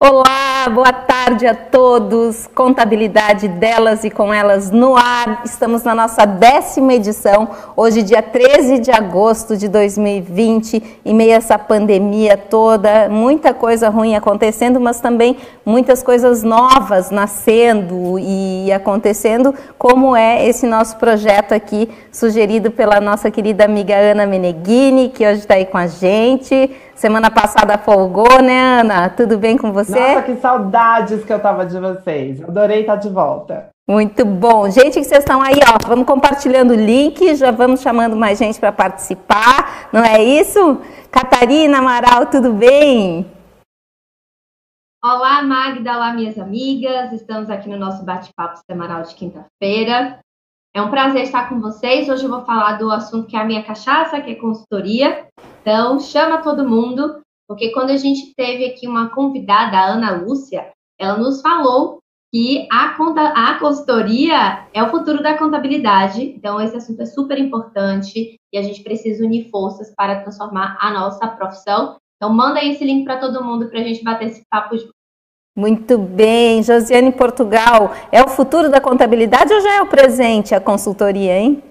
Olá, boa tarde a todos. Contabilidade delas e com elas no ar. Estamos na nossa décima edição, hoje, dia 13 de agosto de 2020, em meio a essa pandemia toda, muita coisa ruim acontecendo, mas também muitas coisas novas nascendo e acontecendo, como é esse nosso projeto aqui, sugerido pela nossa querida amiga Ana Meneghini, que hoje está aí com a gente. Semana passada folgou, né, Ana? Tudo bem com você? Nossa, que saudades que eu tava de vocês. Adorei estar de volta. Muito bom. Gente, que vocês estão aí, ó, vamos compartilhando o link, já vamos chamando mais gente para participar, não é isso? Catarina Amaral, tudo bem? Olá, Magda, olá, minhas amigas. Estamos aqui no nosso bate-papo semanal de quinta-feira. É um prazer estar com vocês. Hoje eu vou falar do assunto que é a minha cachaça, que é consultoria. Então, chama todo mundo, porque quando a gente teve aqui uma convidada, a Ana Lúcia, ela nos falou que a, conta, a consultoria é o futuro da contabilidade. Então, esse assunto é super importante e a gente precisa unir forças para transformar a nossa profissão. Então, manda aí esse link para todo mundo para a gente bater esse papo junto. Muito bem, Josiane Portugal, é o futuro da contabilidade ou já é o presente a consultoria, hein?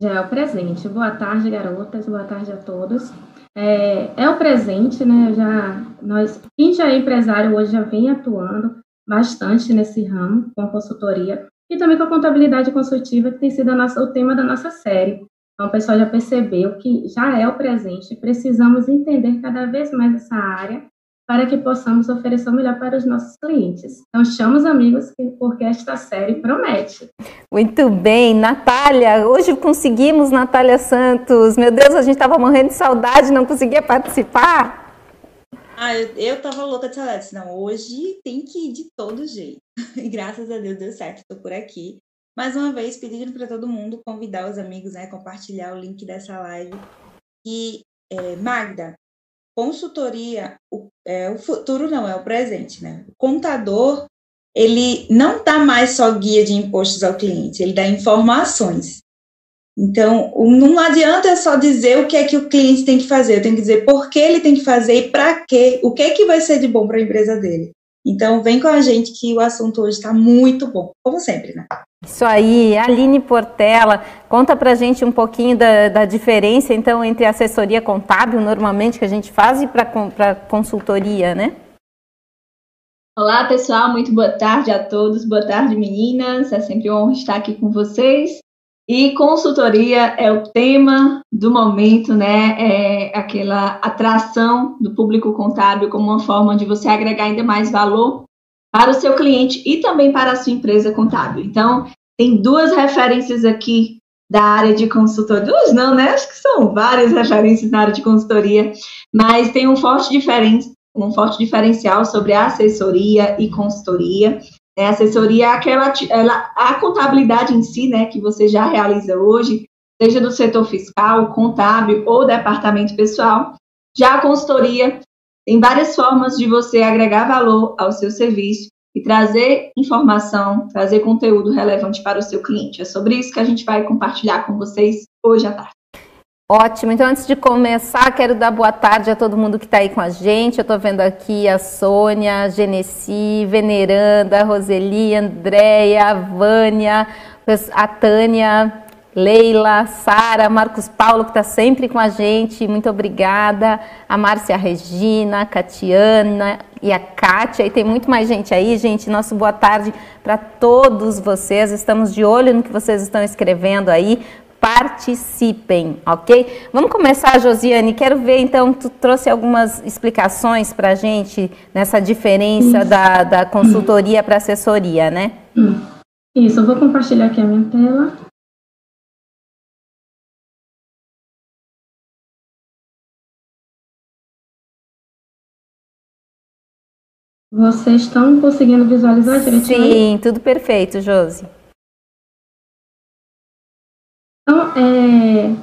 Já é o presente. Boa tarde, garotas, boa tarde a todos. É, é o presente, né? Já, nós, quem já é empresário hoje já vem atuando bastante nesse ramo com a consultoria e também com a contabilidade consultiva, que tem sido nossa, o tema da nossa série. Então, o pessoal já percebeu que já é o presente, precisamos entender cada vez mais essa área para que possamos oferecer o melhor para os nossos clientes. Então, chama os amigos, porque esta série promete. Muito bem, Natália, hoje conseguimos, Natália Santos. Meu Deus, a gente estava morrendo de saudade, não conseguia participar. Ah, eu, eu tava louca de saudade, não, hoje tem que ir de todo jeito. E graças a Deus deu certo, estou por aqui. Mais uma vez, pedindo para todo mundo convidar os amigos, né, compartilhar o link dessa live. E, é, Magda, consultoria, o, é, o futuro não, é o presente, né? O contador, ele não dá mais só guia de impostos ao cliente, ele dá informações. Então, não adianta só dizer o que é que o cliente tem que fazer, eu tenho que dizer por que ele tem que fazer e para quê, o que é que vai ser de bom para a empresa dele. Então, vem com a gente que o assunto hoje está muito bom, como sempre, né? Isso aí, Aline Portela, conta pra gente um pouquinho da, da diferença, então, entre assessoria contábil, normalmente, que a gente faz, e para consultoria, né? Olá, pessoal, muito boa tarde a todos, boa tarde, meninas, é sempre uma honra estar aqui com vocês. E consultoria é o tema do momento, né? É aquela atração do público contábil como uma forma de você agregar ainda mais valor para o seu cliente e também para a sua empresa contábil. Então, tem duas referências aqui da área de consultoria. Duas não, né? Acho que são várias referências na área de consultoria, mas tem um forte, diferen... um forte diferencial sobre a assessoria e consultoria. A assessoria é aquela, ela, a contabilidade em si, né, que você já realiza hoje, seja do setor fiscal, contábil ou departamento pessoal. Já a consultoria tem várias formas de você agregar valor ao seu serviço e trazer informação, trazer conteúdo relevante para o seu cliente. É sobre isso que a gente vai compartilhar com vocês hoje à tarde. Ótimo, então antes de começar, quero dar boa tarde a todo mundo que está aí com a gente. Eu estou vendo aqui a Sônia, a Genesi, Veneranda, Roseli, Andréia, Vânia, a Tânia, Leila, Sara, Marcos Paulo, que está sempre com a gente, muito obrigada. A Márcia Regina, a Catiana e a Kátia, e tem muito mais gente aí, gente. Nosso boa tarde para todos vocês. Estamos de olho no que vocês estão escrevendo aí. Participem, ok? Vamos começar, Josiane. Quero ver, então, tu trouxe algumas explicações para a gente nessa diferença da, da consultoria para assessoria, né? Isso, eu vou compartilhar aqui a minha tela. Vocês estão conseguindo visualizar direitinho? Sim, tudo perfeito, Josi. Então, é,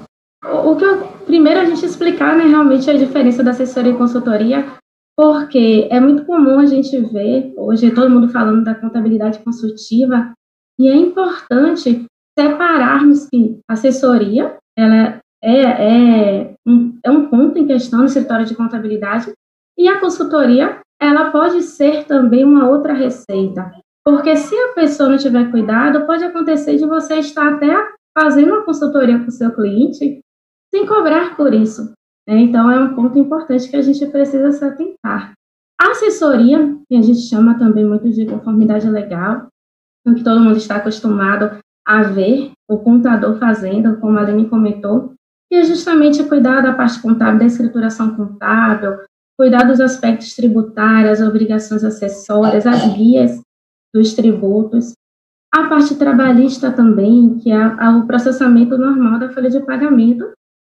o que eu, primeiro a gente explicar né, realmente a diferença da assessoria e consultoria, porque é muito comum a gente ver, hoje todo mundo falando da contabilidade consultiva, e é importante separarmos que assessoria ela é, é, um, é um ponto em questão no escritório de contabilidade, E a consultoria, ela pode ser também uma outra receita, porque se a pessoa não tiver cuidado, pode acontecer de você estar até fazendo uma consultoria com o seu cliente sem cobrar por isso. Né? Então, é um ponto importante que a gente precisa se atentar. A assessoria, que a gente chama também muito de conformidade legal, o que todo mundo está acostumado a ver o contador fazendo, como a Aline comentou, que é justamente cuidar da parte contábil, da escrituração contábil, cuidar dos aspectos tributários, obrigações acessórias, as guias dos tributos. A parte trabalhista também, que é o processamento normal da folha de pagamento,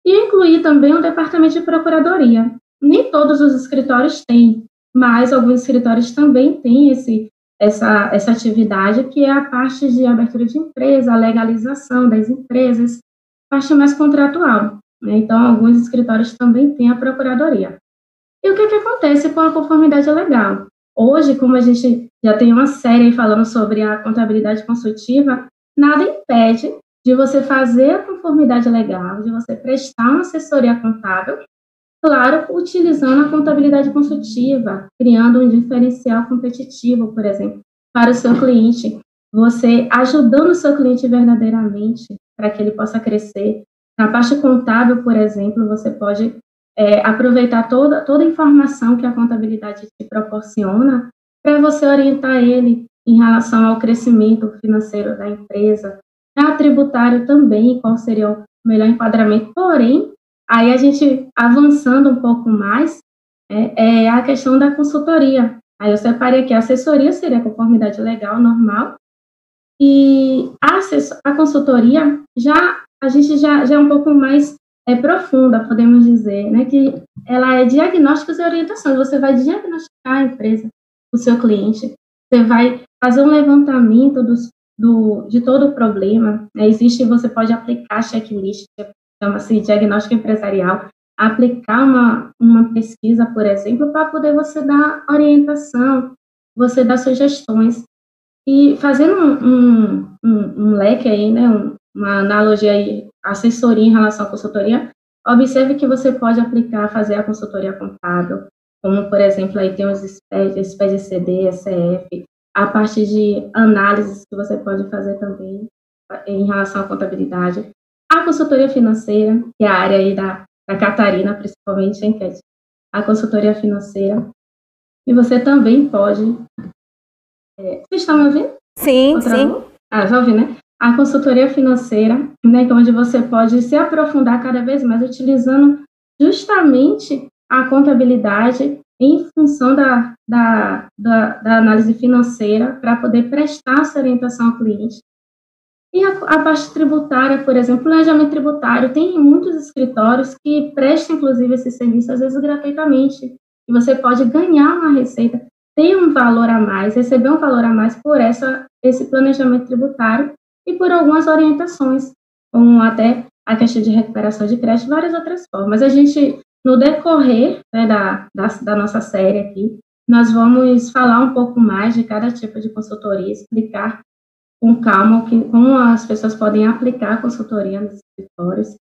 e incluir também o departamento de procuradoria. Nem todos os escritórios têm, mas alguns escritórios também têm esse, essa, essa atividade, que é a parte de abertura de empresa, legalização das empresas, parte mais contratual. Né? Então, alguns escritórios também têm a procuradoria. E o que, que acontece com a conformidade legal? Hoje, como a gente já tem uma série falando sobre a contabilidade consultiva, nada impede de você fazer a conformidade legal, de você prestar uma assessoria contábil, claro, utilizando a contabilidade consultiva, criando um diferencial competitivo, por exemplo, para o seu cliente, você ajudando o seu cliente verdadeiramente para que ele possa crescer. Na parte contábil, por exemplo, você pode é, aproveitar toda, toda a informação que a contabilidade te proporciona para você orientar ele em relação ao crescimento financeiro da empresa, a tributário também, qual seria o melhor enquadramento. Porém, aí a gente avançando um pouco mais, é, é a questão da consultoria. Aí eu separei aqui, a assessoria seria conformidade legal normal, e a, a consultoria já a gente já, já é um pouco mais é, profunda, podemos dizer, né? Que ela é diagnósticos e orientações. Você vai diagnosticar a empresa, o seu cliente. Você vai fazer um levantamento dos, do, de todo o problema. Né? Existe, você pode aplicar checklist, chama-se diagnóstico empresarial, aplicar uma, uma pesquisa, por exemplo, para poder você dar orientação, você dar sugestões. E fazendo um, um, um, um leque aí, né, um, uma analogia aí, assessoria em relação à consultoria, observe que você pode aplicar, fazer a consultoria contábil, como, por exemplo, aí tem os SPED, CD, ECF, a parte de análises que você pode fazer também em relação à contabilidade, a consultoria financeira, que é a área aí da, da Catarina, principalmente, que a consultoria financeira, e você também pode... É, vocês estão me ouvindo? Sim, Outra sim. Vez? Ah, já ouvi, né? A consultoria financeira, né, é onde você pode se aprofundar cada vez mais utilizando justamente a contabilidade em função da, da, da, da análise financeira para poder prestar essa orientação ao cliente. E a, a, parte tributária, por exemplo, planejamento tributário, tem muitos escritórios que prestam, inclusive, esse serviço, às vezes, gratuitamente. E você pode ganhar uma receita, ter um valor a mais, receber um valor a mais por essa, esse planejamento tributário, e por algumas orientações, como até a questão de recuperação de crédito, várias outras formas. A gente, no decorrer né, da, da, da nossa série aqui, nós vamos falar um pouco mais de cada tipo de consultoria, explicar com calma que, como as pessoas podem aplicar a consultoria nos escritórios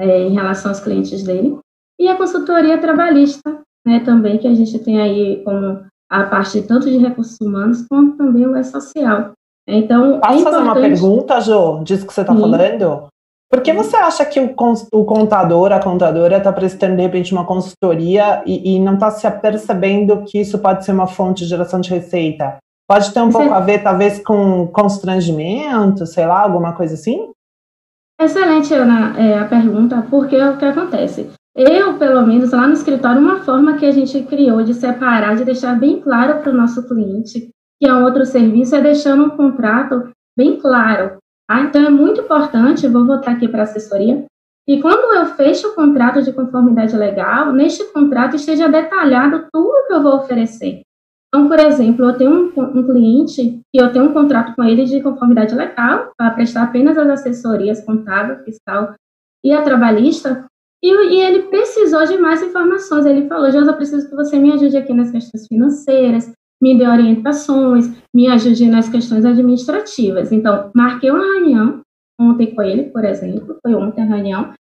é, em relação aos clientes dele. E a consultoria trabalhista, né, também, que a gente tem aí como a parte tanto de recursos humanos, quanto também o social. Então, é Posso é fazer uma pergunta, Jo, disso que você está falando? Por que você acha que o, o contador, a contadora, está prestando, de repente, uma consultoria e, e não está se apercebendo que isso pode ser uma fonte de geração de receita? Pode ter um pouco a ver, talvez, com constrangimento, sei lá, alguma coisa assim? Excelente, Ana, é, a pergunta, porque é o que acontece. Eu, pelo menos, lá no escritório, uma forma que a gente criou de separar, de deixar bem claro para o nosso cliente que é um outro serviço, é deixando um contrato bem claro. Tá? Então, é muito importante, vou voltar aqui para a assessoria, e quando eu fecho o contrato de conformidade legal, neste contrato esteja detalhado tudo que eu vou oferecer. Então, por exemplo, eu tenho um, um cliente que eu tenho um contrato com ele de conformidade legal, para prestar apenas as assessorias contábil, fiscal e a trabalhista, e, e, ele precisou de mais informações. Ele falou, Josa, eu preciso que você me ajude aqui nas questões financeiras, me dê orientações, me ajude nas questões administrativas. Então, marquei uma reunião ontem com ele, por exemplo, foi ontem a reunião,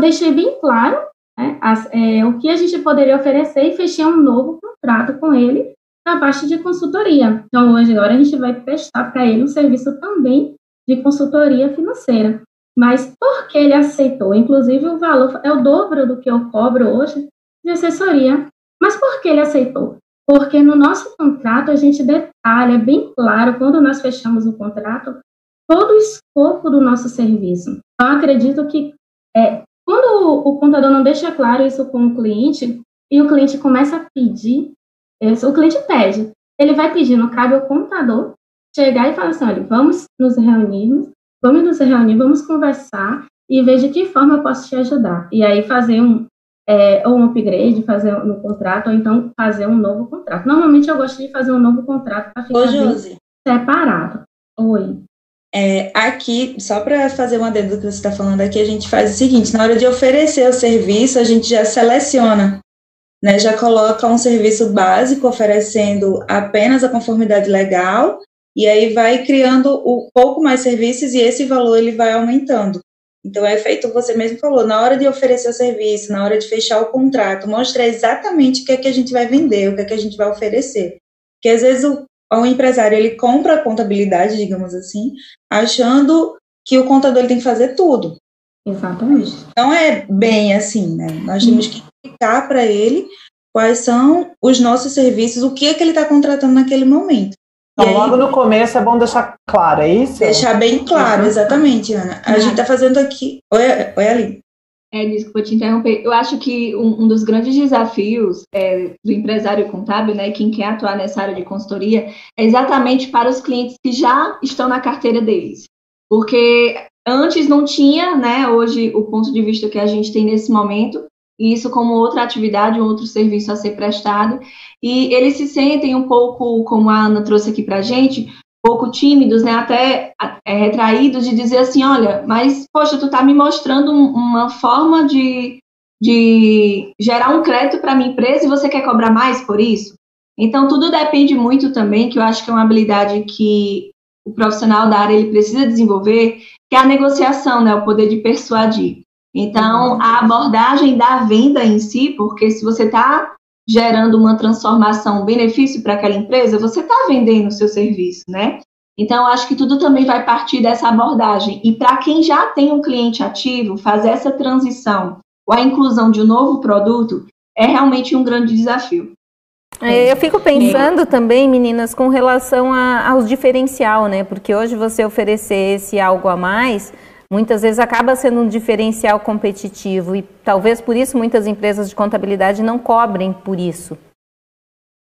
deixei bem claro né, as, é, o que a gente poderia oferecer e fechei um novo contrato com ele na parte de consultoria. Então, hoje, agora, a gente vai prestar para ele um serviço também de consultoria financeira. Mas por que ele aceitou? Inclusive, o valor é o dobro do que eu cobro hoje de assessoria. Mas por que ele aceitou? Porque no nosso contrato a gente detalha bem claro, quando nós fechamos o contrato, todo o escopo do nosso serviço. Então, acredito que é, quando o, o contador não deixa claro isso com o cliente, e o cliente começa a pedir, o cliente pede, ele vai pedindo, cabe ao contador chegar e falar assim, olha, vamos nos reunirmos, vamos nos reunir, vamos conversar e ver de que forma eu posso te ajudar. E aí fazer um, é, ou um upgrade, fazer no contrato, ou então fazer um novo contrato. Normalmente eu gosto de fazer um novo contrato para ficar Ô, separado. Oi. É, aqui, só para fazer uma adendo do que você está falando aqui, a gente faz o seguinte: na hora de oferecer o serviço, a gente já seleciona, né, já coloca um serviço básico oferecendo apenas a conformidade legal, e aí vai criando um pouco mais serviços e esse valor ele vai aumentando. Então é feito, você mesmo falou, na hora de oferecer o serviço, na hora de fechar o contrato, mostrar exatamente o que é que a gente vai vender, o que é que a gente vai oferecer. Porque às vezes o, o empresário ele compra a contabilidade, digamos assim, achando que o contador ele tem que fazer tudo. Exatamente. Não é bem assim, né? Nós temos que explicar para ele quais são os nossos serviços, o que é que ele está contratando naquele momento. Então, logo no começo é bom deixar claro, é isso? Deixar bem claro, uhum. exatamente, Ana. A uhum. gente está fazendo aqui. Oi, oi Ali. É, desculpa te interromper. Eu acho que um, um dos grandes desafios é, do empresário contábil, né, quem quer atuar nessa área de consultoria, é exatamente para os clientes que já estão na carteira deles. Porque antes não tinha, né, hoje, o ponto de vista que a gente tem nesse momento, e isso como outra atividade, um outro serviço a ser prestado. E eles se sentem um pouco, como a Ana trouxe aqui para a gente, um pouco tímidos, né, até é, retraídos de dizer assim, olha, mas, poxa, tu está me mostrando uma forma de, de gerar um crédito para minha empresa e você quer cobrar mais por isso? Então, tudo depende muito também, que eu acho que é uma habilidade que o profissional da área ele precisa desenvolver, que é a negociação, né, o poder de persuadir. Então, a abordagem da venda em si, porque se você está gerando uma transformação, um benefício para aquela empresa, você está vendendo o seu serviço, né? Então, acho que tudo também vai partir dessa abordagem. E para quem já tem um cliente ativo, fazer essa transição ou a inclusão de um novo produto é realmente um grande desafio. É, eu fico pensando também, meninas, com relação a, aos diferencial, né? Porque hoje você oferecer esse algo a mais, muitas vezes acaba sendo um diferencial competitivo e talvez por isso muitas empresas de contabilidade não cobrem por isso.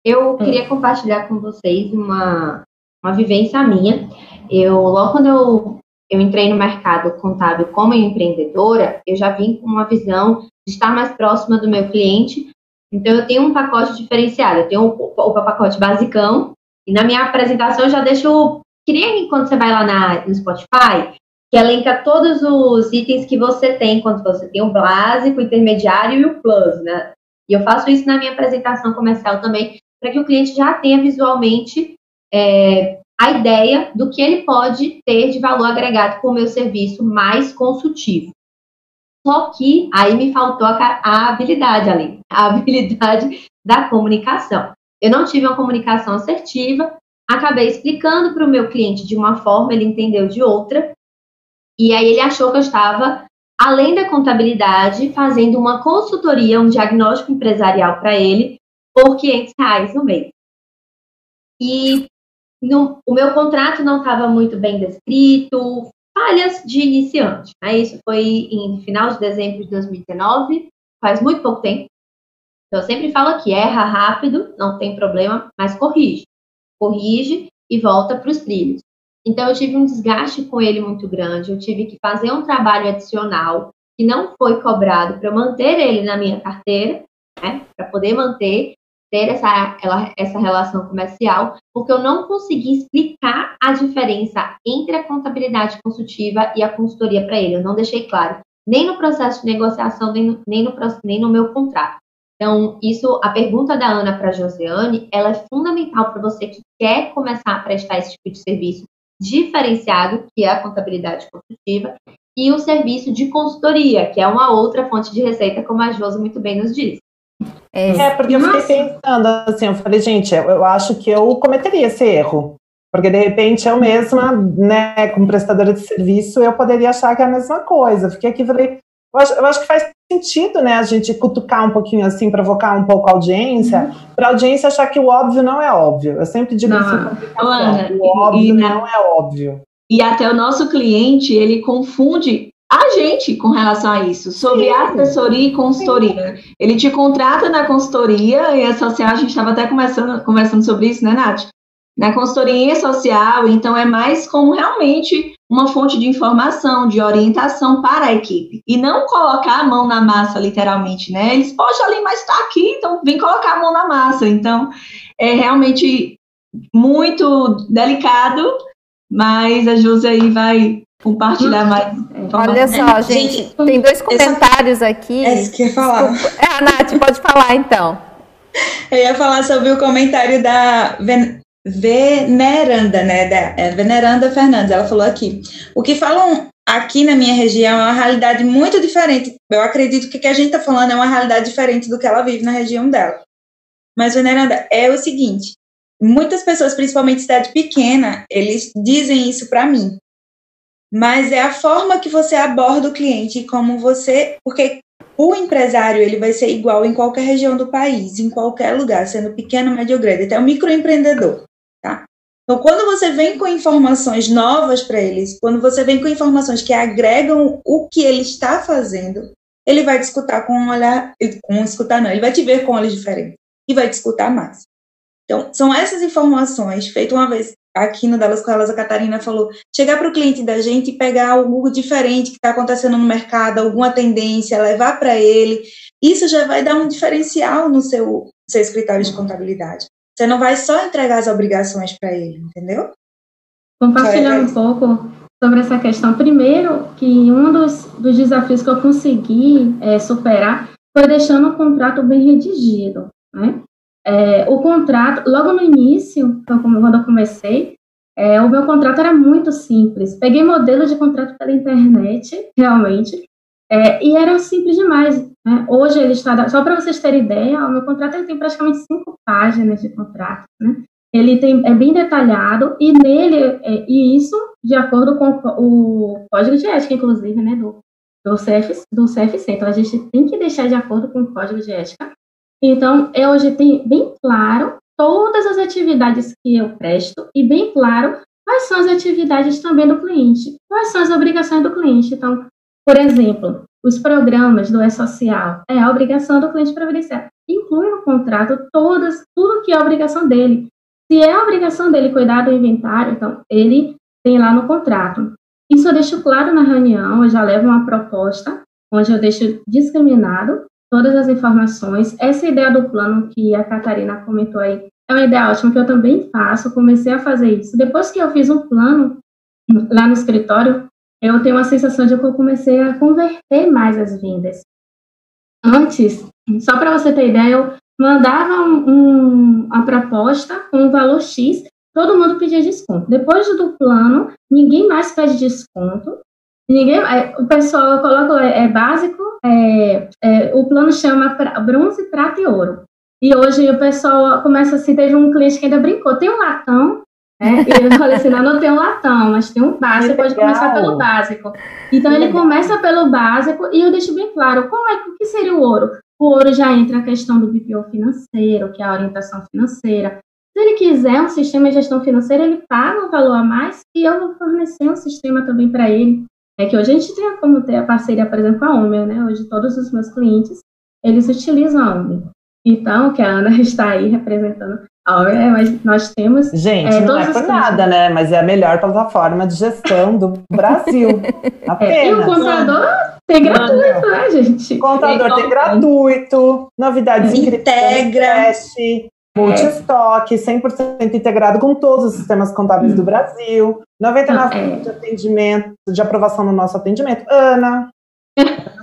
Eu queria compartilhar com vocês uma, uma vivência minha. Eu, logo quando eu, eu entrei no mercado contábil como empreendedora, eu já vim com uma visão de estar mais próxima do meu cliente. Então, eu tenho um pacote diferenciado. Eu tenho o, o, pacote basicão, e na minha apresentação eu já deixo. Queria quando você vai lá na, no Spotify, que elenca todos os itens que você tem quando você tem o básico, o intermediário e o plus, né? E eu faço isso na minha apresentação comercial também, para que o cliente já tenha visualmente é, a ideia do que ele pode ter de valor agregado com o meu serviço mais consultivo. Só que aí me faltou a, a habilidade ali, a habilidade da comunicação. Eu não tive uma comunicação assertiva, acabei explicando para o meu cliente de uma forma, ele entendeu de outra, e aí ele achou que eu estava, além da contabilidade, fazendo uma consultoria, um diagnóstico empresarial para ele, por 500 reais no mês. E no, o meu contrato não estava muito bem descrito, falhas de iniciante. Né? Isso foi em final de dezembro de 2019, faz muito pouco tempo. Então, eu sempre falo aqui, erra rápido, não tem problema, mas corrige. Corrige e volta para os trilhos. Então, eu tive um desgaste com ele muito grande, eu tive que fazer um trabalho adicional que não foi cobrado para manter ele na minha carteira, né, para poder manter, ter essa, essa relação comercial, porque eu não consegui explicar a diferença entre a contabilidade consultiva e a consultoria para ele. Eu não deixei claro, nem no processo de negociação, nem no, nem no, nem no meu contrato. Então, isso, a pergunta da Ana para a Josiane, ela é fundamental para você que quer começar a prestar esse tipo de serviço, diferenciado, que é a contabilidade consultiva. e o serviço de consultoria, que é uma outra fonte de receita, como a Josi muito bem nos disse. É, é porque eu fiquei pensando assim, eu falei, gente, eu, eu acho que eu cometeria esse erro. Porque de repente eu mesma, né, como prestadora de serviço, eu poderia achar que é a mesma coisa. Fiquei aqui e falei, eu acho, eu acho, que faz sentido, né, a gente cutucar um pouquinho assim, provocar um pouco a audiência, uhum. para a audiência achar que o óbvio não é óbvio. Eu sempre digo não, isso Ana, o óbvio e, não é óbvio. E até o nosso cliente, ele confunde a gente com relação a isso, sobre Sim. assessoria e consultoria. Sim. Ele te contrata na consultoria e a social, a gente estava até conversando, conversando sobre isso, né, Nath? Na consultoria social, então é mais como realmente uma fonte de informação, de orientação para a equipe. E não colocar a mão na massa, literalmente, né? Eles podem ali, mas está aqui, então vem colocar a mão na massa. Então, é realmente muito delicado, mas a Josi aí vai compartilhar mais. Olha só, gente, gente, tem dois comentários aqui. É isso que eu ia falar. É, a Nath, pode falar então. Eu ia falar sobre o comentário da Veneranda, né? Da, é, Veneranda Fernandes, ela falou aqui. O que falam aqui na minha região é uma realidade muito diferente. Eu acredito que o que a gente está falando é uma realidade diferente do que ela vive na região dela. Mas, Veneranda, é o seguinte: muitas pessoas, principalmente cidade pequena, eles dizem isso para mim. Mas é a forma que você aborda o cliente, como você, porque o empresário ele vai ser igual em qualquer região do país, em qualquer lugar, sendo pequeno, médio ou grande, até o microempreendedor. Tá? Então, quando você vem com informações novas para eles, quando você vem com informações que agregam o que ele está fazendo, ele vai te escutar com um olhar, com escutar não, ele vai te ver com olhos diferentes e vai te escutar mais. Então, são essas informações, feito uma vez aqui no Delas com Elas, a Catarina falou, chegar para o cliente da gente e pegar algo diferente que está acontecendo no mercado, alguma tendência, levar para ele, isso já vai dar um diferencial no seu, seu escritório de contabilidade. Você não vai só entregar as obrigações para ele, entendeu? Compartilhar um pouco sobre essa questão. Primeiro, que um dos, dos desafios que eu consegui é, superar foi deixando o contrato bem redigido. Né? É, o contrato, logo no início, quando eu comecei, é, o meu contrato era muito simples. Peguei modelo de contrato pela internet, realmente, é, e era simples demais. Né? Hoje ele está. Só para vocês terem ideia, o meu contrato ele tem praticamente cinco páginas de contrato. Né? Ele tem, é bem detalhado e nele, é, e isso de acordo com o código de ética, inclusive, né, do, do, do CFC. Então a gente tem que deixar de acordo com o código de ética. Então, eu hoje tenho bem claro todas as atividades que eu presto e bem claro quais são as atividades também do cliente, quais são as obrigações do cliente. Então, por exemplo, os programas do E-Social é a obrigação do cliente previdenciário. Inclui no contrato todas, tudo que é obrigação dele. Se é a obrigação dele cuidar do inventário, então ele tem lá no contrato. Isso eu deixo claro na reunião, eu já levo uma proposta, onde eu deixo discriminado todas as informações. Essa ideia do plano que a Catarina comentou aí é uma ideia ótima que eu também faço, comecei a fazer isso. Depois que eu fiz um plano lá no escritório, eu tenho uma sensação de que eu comecei a converter mais as vendas. Antes, só para você ter ideia, eu mandava um, um, uma proposta com um valor X, todo mundo pedia desconto. Depois do plano, ninguém mais pede desconto. Ninguém, é, o pessoal eu coloco é, é básico, é, é, o plano chama pra, bronze, prata e ouro. E hoje o pessoal começa assim, teve um cliente que ainda brincou, tem um latão é, e eu falei assim, não, não tem um latão, mas tem um básico, pode começar pelo básico. Então ele começa pelo básico e eu deixo bem claro, como é o que seria o ouro? O ouro já entra a questão do BPO financeiro, que é a orientação financeira. Se ele quiser um sistema de gestão financeira, ele paga um valor a mais e eu vou fornecer um sistema também para ele. É que hoje a gente tem como ter a parceria, por exemplo, com a Omel, né? Hoje todos os meus clientes, eles utilizam a Omel. Então, que a Ana está aí representando é, mas nós temos. Gente, é, não é por nada, né? Mas é a melhor plataforma de gestão do Brasil. Apenas. É, e o contador tem gratuito, né, gente? Contador tem gratuito, novidades Integra. Multi-estoque, 100% integrado com todos os sistemas contábeis hum. do Brasil, 99% é. de atendimento, de aprovação no nosso atendimento. Ana,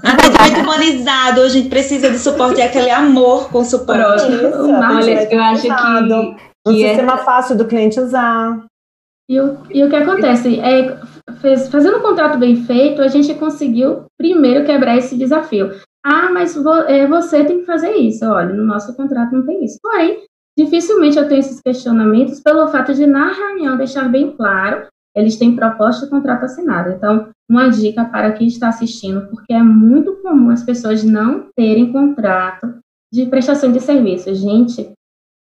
Atendimento humanizado, a gente precisa de suporte, é aquele amor com suporte. Isso, Olha, eu acho que, um que é sistema é... fácil do cliente usar. E o, e o que acontece é fez, fazendo um contrato bem feito, a gente conseguiu primeiro quebrar esse desafio. Ah, mas vo, é, você tem que fazer isso. Olha, no nosso contrato não tem isso. Porém, dificilmente eu tenho esses questionamentos pelo fato de, na reunião, deixar bem claro, eles têm proposta de contrato assinado. Então, uma dica para quem está assistindo, porque é muito comum as pessoas não terem contrato de prestação de serviço. Gente,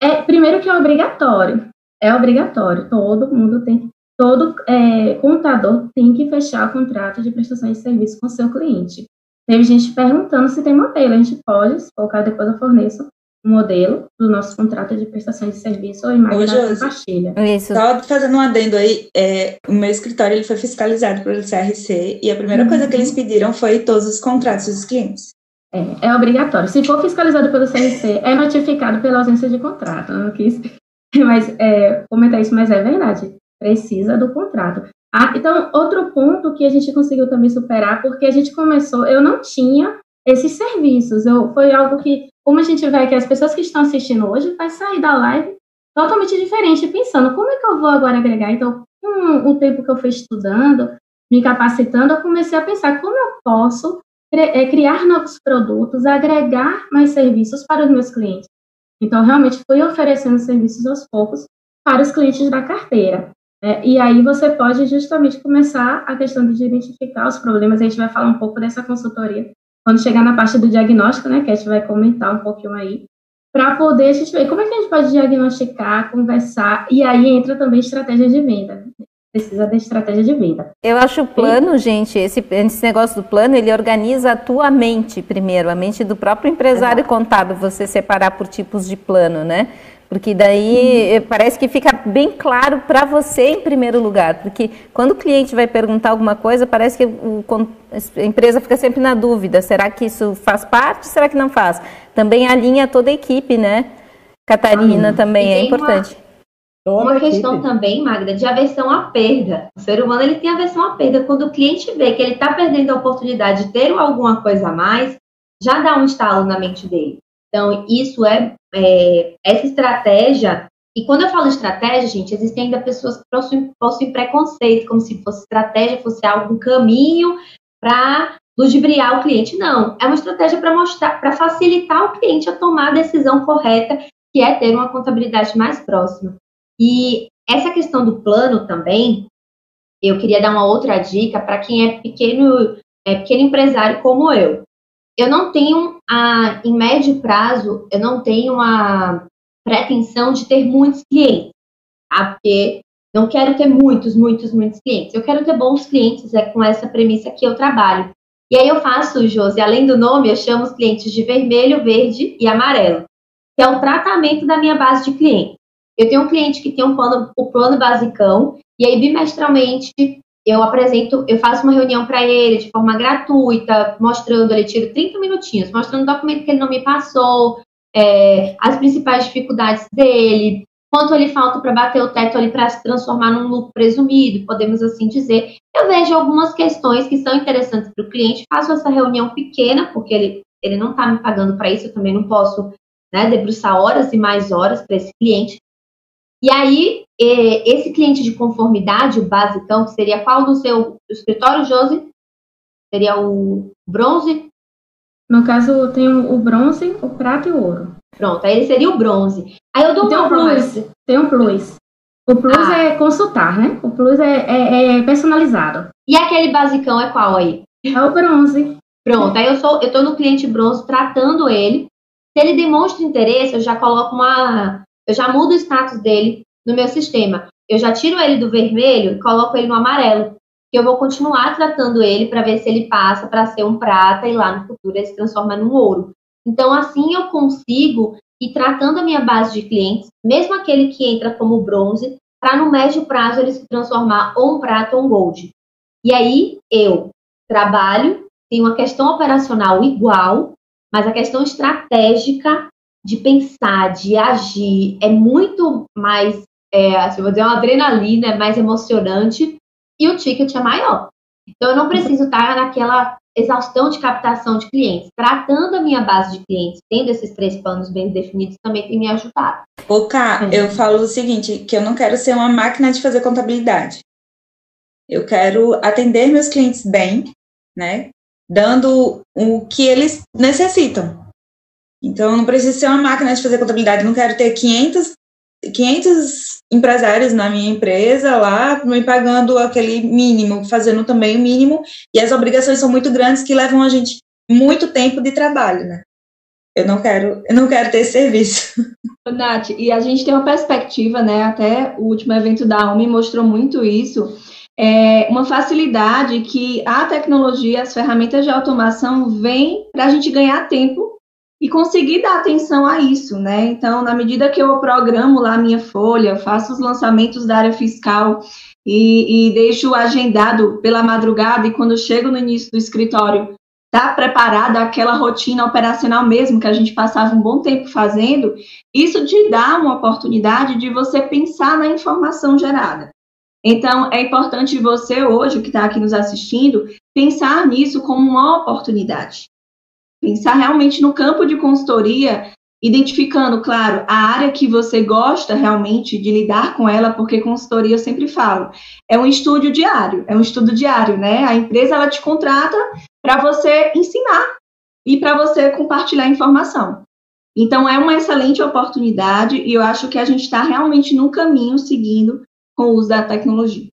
é primeiro que é obrigatório. É obrigatório. Todo mundo tem, todo é, contador tem que fechar o contrato de prestação de serviço com seu cliente. Teve gente perguntando se tem modelo. A gente pode, se for depois eu forneço modelo do nosso contrato de prestação de serviço ou imagem da compartilha. Isso. Só fazendo um adendo aí, é, o meu escritório ele foi fiscalizado pelo CRC e a primeira uhum. coisa que eles uhum. pediram foi todos os contratos dos clientes. É, é obrigatório. Se for fiscalizado pelo CRC, é notificado pela ausência de contrato. Eu não quis mas, é, comentar isso, mas é verdade. Precisa do contrato. Ah, então, outro ponto que a gente conseguiu também superar, porque a gente começou, eu não tinha esses serviços. Eu, foi algo que, como a gente vê que as pessoas que estão assistindo hoje vai sair da live totalmente diferente, pensando como é que eu vou agora agregar. Então, com o tempo que eu fui estudando, me capacitando, eu comecei a pensar como eu posso é, criar novos produtos, agregar mais serviços para os meus clientes. Então, realmente, fui oferecendo serviços aos poucos para os clientes da carteira. É, e aí você pode justamente começar a questão de identificar os problemas. A gente vai falar um pouco dessa consultoria quando chegar na parte do diagnóstico, né, que a gente vai comentar um pouquinho aí, para poder a gente ver como é que a gente pode diagnosticar, conversar, e aí entra também estratégia de venda precisa de estratégia de venda. Eu acho o plano, gente, esse, esse negócio do plano, ele organiza a tua mente primeiro, a mente do próprio empresário Exato. contábil, você separar por tipos de plano, né? Porque daí uhum. parece que fica bem claro para você em primeiro lugar. Porque quando o cliente vai perguntar alguma coisa, parece que o, a empresa fica sempre na dúvida: será que isso faz parte? Será que não faz? Também alinha toda a equipe, né? Catarina uhum. também é importante. Uma, uma questão também, Magda, de aversão à perda. O ser humano ele tem aversão à perda. Quando o cliente vê que ele está perdendo a oportunidade de ter alguma coisa a mais, já dá um estalo na mente dele. Então, isso é, é, essa estratégia. E quando eu falo estratégia, gente, existem ainda pessoas que possuem, possuem preconceito, como se fosse estratégia, fosse algum caminho para ludibriar o cliente. Não, é uma estratégia para mostrar, para facilitar o cliente a tomar a decisão correta, que é ter uma contabilidade mais próxima. E essa questão do plano também, eu queria dar uma outra dica para quem é pequeno, é pequeno empresário como eu eu não tenho, a, em médio prazo, eu não tenho a pretensão de ter muitos clientes, tá? Porque não quero ter muitos, muitos, muitos clientes. Eu quero ter bons clientes, é com essa premissa que eu trabalho. E aí eu faço, Josi, além do nome, eu chamo os clientes de vermelho, verde e amarelo, que é o tratamento da minha base de clientes. Eu tenho um cliente que tem um plano, o plano basicão, e aí bimestralmente eu apresento, eu faço uma reunião para ele de forma gratuita, mostrando, ele tira 30 minutinhos, mostrando o documento que ele não me passou, é, as principais dificuldades dele, quanto ele falta para bater o teto ali para se transformar num lucro presumido, podemos assim dizer. Eu vejo algumas questões que são interessantes para o cliente, faço essa reunião pequena, porque ele, ele não está me pagando para isso, eu também não posso né, debruçar horas e mais horas para esse cliente. E aí, esse cliente de conformidade, o basicão, que seria qual do seu escritório, Josi? Seria o bronze? No caso, tem o bronze, o prata e o ouro. Pronto, aí ele seria o bronze. Aí eu dou tem um plus, tem um plus. O plus ah. é consultar, né? O plus é, é, é, personalizado. E aquele basicão é qual aí? É o bronze. Pronto, aí eu sou, eu tô no cliente bronze tratando ele. Se ele demonstra interesse, eu já coloco uma, eu já mudo o status dele no meu sistema. Eu já tiro ele do vermelho e coloco ele no amarelo. Que eu vou continuar tratando ele para ver se ele passa para ser um prata e lá no futuro ele se transforma num ouro. Então, assim eu consigo ir tratando a minha base de clientes, mesmo aquele que entra como bronze, para no médio prazo ele se transformar ou um prata ou um gold. E aí eu trabalho, tenho uma questão operacional igual, mas a questão estratégica de pensar, de agir, é muito mais, é, assim, vou dizer, uma adrenalina, é mais emocionante e o ticket é maior. Então, eu não preciso estar naquela exaustão de captação de clientes. Tratando a minha base de clientes, tendo esses três planos bem definidos, também tem me ajudado. Ô, Ká, eu falo o seguinte, que eu não quero ser uma máquina de fazer contabilidade. Eu quero atender meus clientes bem, né? Dando o que eles necessitam. Então, não precisa ser uma máquina de fazer contabilidade. não quero ter 500, 500 empresários na minha empresa lá, me pagando aquele mínimo, fazendo também o mínimo. E as obrigações são muito grandes que levam a gente muito tempo de trabalho, né? Eu não quero, eu não quero ter serviço. Nath, e a gente tem uma perspectiva, né? Até o último evento da UMI mostrou muito isso. É uma facilidade que a tecnologia, as ferramentas de automação vêm para a gente ganhar tempo e conseguir dar atenção a isso, né? Então, na medida que eu programo lá a minha folha, faço os lançamentos da área fiscal e, e deixo agendado pela madrugada, e quando chego no início do escritório, está preparada aquela rotina operacional mesmo que a gente passava um bom tempo fazendo, isso te dá uma oportunidade de você pensar na informação gerada. Então, é importante você hoje, que está aqui nos assistindo, pensar nisso como uma oportunidade. Pensar realmente no campo de consultoria, identificando, claro, a área que você gosta realmente de lidar com ela, porque consultoria eu sempre falo, é um estudo diário, é um estudo diário, né? A empresa ela te contrata para você ensinar e para você compartilhar informação. Então, é uma excelente oportunidade e eu acho que a gente está realmente no caminho seguindo com o uso da tecnologia.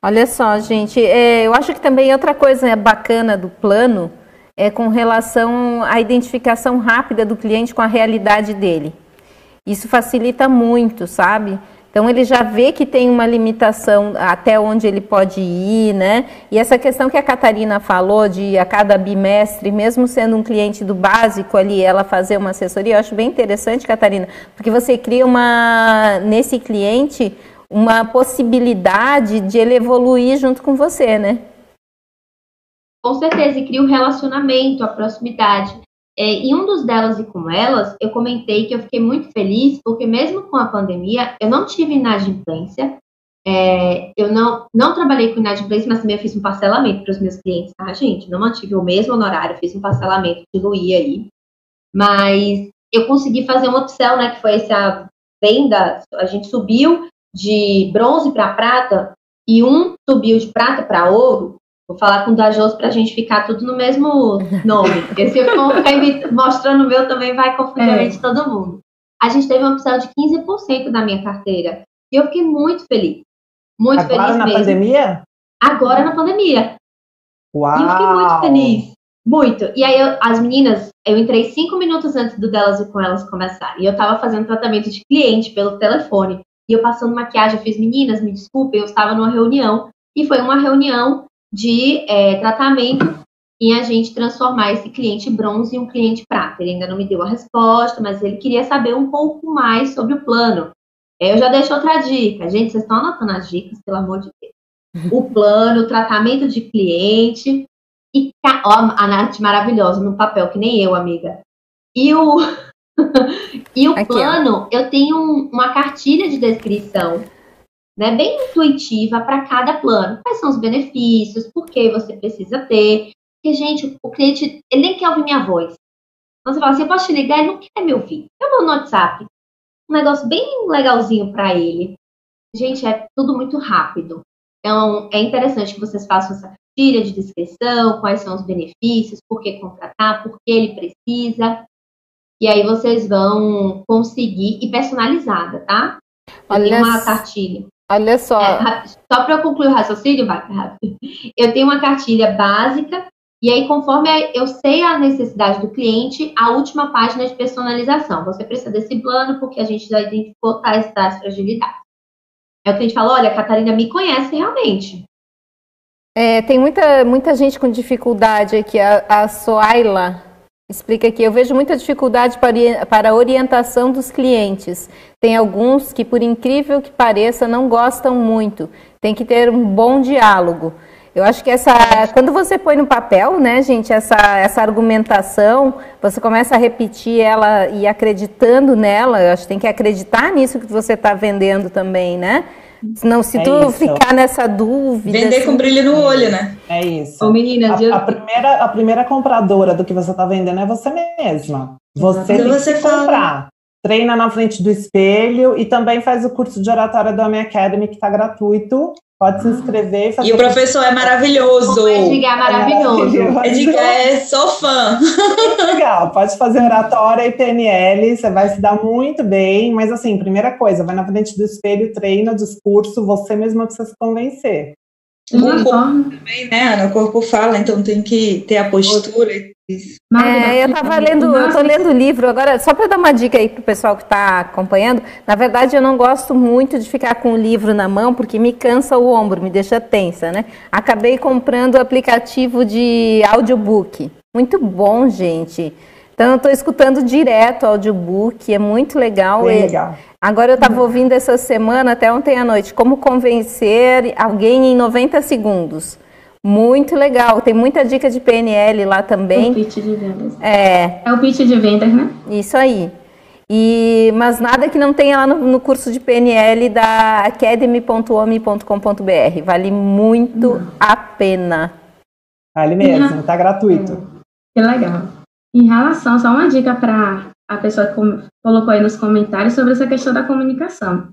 Olha só, gente, é, eu acho que também outra coisa bacana do plano é com relação à identificação rápida do cliente com a realidade dele. Isso facilita muito, sabe? Então ele já vê que tem uma limitação até onde ele pode ir, né? E essa questão que a Catarina falou de a cada bimestre, mesmo sendo um cliente do básico ali, ela fazer uma assessoria, eu acho bem interessante, Catarina, porque você cria uma nesse cliente uma possibilidade de ele evoluir junto com você, né? Com certeza, e cria um relacionamento, a proximidade. É, em um dos delas e com elas, eu comentei que eu fiquei muito feliz, porque mesmo com a pandemia, eu não tive inadimplência, é, eu não, não trabalhei com inadimplência, mas também eu fiz um parcelamento para os meus clientes, tá, gente? Não mantive o mesmo honorário, fiz um parcelamento, diluí aí. Mas eu consegui fazer uma opção, né, que foi essa venda, a gente subiu de bronze para prata e um subiu de prata para ouro, Vou falar com o Dajos para a gente ficar tudo no mesmo nome. Porque se eu for ficar mostrando o meu, também vai confundir é. de todo mundo. A gente teve uma opção de 15% da minha carteira. E eu fiquei muito feliz. Muito Agora feliz na mesmo. pandemia? Agora na pandemia. Uau! E eu fiquei muito feliz. Muito. E aí, eu, as meninas, eu entrei cinco minutos antes do delas e com elas começar. E eu tava fazendo tratamento de cliente pelo telefone. E eu passando maquiagem, eu fiz, meninas, me desculpem, eu estava numa reunião. E foi uma reunião de é, tratamento em a gente transformar esse cliente bronze em um cliente prata. Ele ainda não me deu a resposta, mas ele queria saber um pouco mais sobre o plano. Eu já deixo outra dica. Gente, vocês estão anotando as dicas, pelo amor de Deus. O plano, o tratamento de cliente. E ó, a Nath maravilhosa no papel, que nem eu, amiga. E o, e o Aqui, plano, ó. eu tenho uma cartilha de descrição né, bem intuitiva para cada plano. Quais são os benefícios, por que você precisa ter. Porque, gente, o cliente, ele nem quer ouvir minha voz. Então você fala assim, eu posso te ligar? Ele não quer me ouvir. Eu mando no WhatsApp. Um negócio bem legalzinho para ele. Gente, é tudo muito rápido. Então, é interessante que vocês façam essa trilha de descrição, quais são os benefícios, por que contratar, por que ele precisa. E aí vocês vão conseguir, e personalizada, tá? Olha, uma cartilha. Olha só. É, só para eu concluir o raciocínio, eu tenho uma cartilha básica e aí, conforme eu sei a necessidade do cliente, a última página é de personalização. Você precisa desse plano porque a gente já identificou tais, tais fragilidades. Aí o cliente fala, olha, a Catarina me conhece realmente. É, tem muita, muita gente com dificuldade aqui. A, a Soaila Explica aqui. Eu vejo muita dificuldade para a orientação dos clientes. Tem alguns que, por incrível que pareça, não gostam muito. Tem que ter um bom diálogo. Eu acho que essa, quando você põe no papel, né, gente, essa, essa argumentação, você começa a repetir ela e acreditando nela. Eu acho que tem que acreditar nisso que você está vendendo também, né? Senão, se é tu isso. ficar nessa dúvida. Vender assim, com brilho no olho, né? É isso. Ô, meninas, a, eu... a, primeira, a primeira compradora do que você está vendendo é você mesma. Você tem você que fala. comprar. Treina na frente do espelho e também faz o curso de oratória do Homem Academy, que está gratuito. Pode se inscrever. E o professor é maravilhoso. O Edgar é maravilhoso. É Edgar, é, sou fã. Legal, pode fazer oratória e PNL, você vai se dar muito bem. Mas assim, primeira coisa, vai na frente do espelho, treina o discurso, você mesma precisa se convencer. O corpo também, né, Ana? O corpo fala, então tem que ter a postura. É, eu estava lendo, eu tô lendo o livro agora, só para dar uma dica aí pro pessoal que está acompanhando. Na verdade, eu não gosto muito de ficar com o livro na mão, porque me cansa o ombro, me deixa tensa, né? Acabei comprando o aplicativo de audiobook. Muito bom, gente. Então, eu estou escutando direto o audiobook, é muito legal. Bem legal. Agora, eu estava ouvindo essa semana, até ontem à noite, como convencer alguém em 90 segundos. Muito legal. Tem muita dica de PNL lá também. O pitch de vendas. É. É o pitch de vendas, né? Isso aí. E, mas nada que não tenha lá no, no curso de PNL da academy.omi.com.br. Vale muito hum. a pena. Vale mesmo, está gratuito. Que legal. Em relação, só uma dica para a pessoa que colocou aí nos comentários sobre essa questão da comunicação.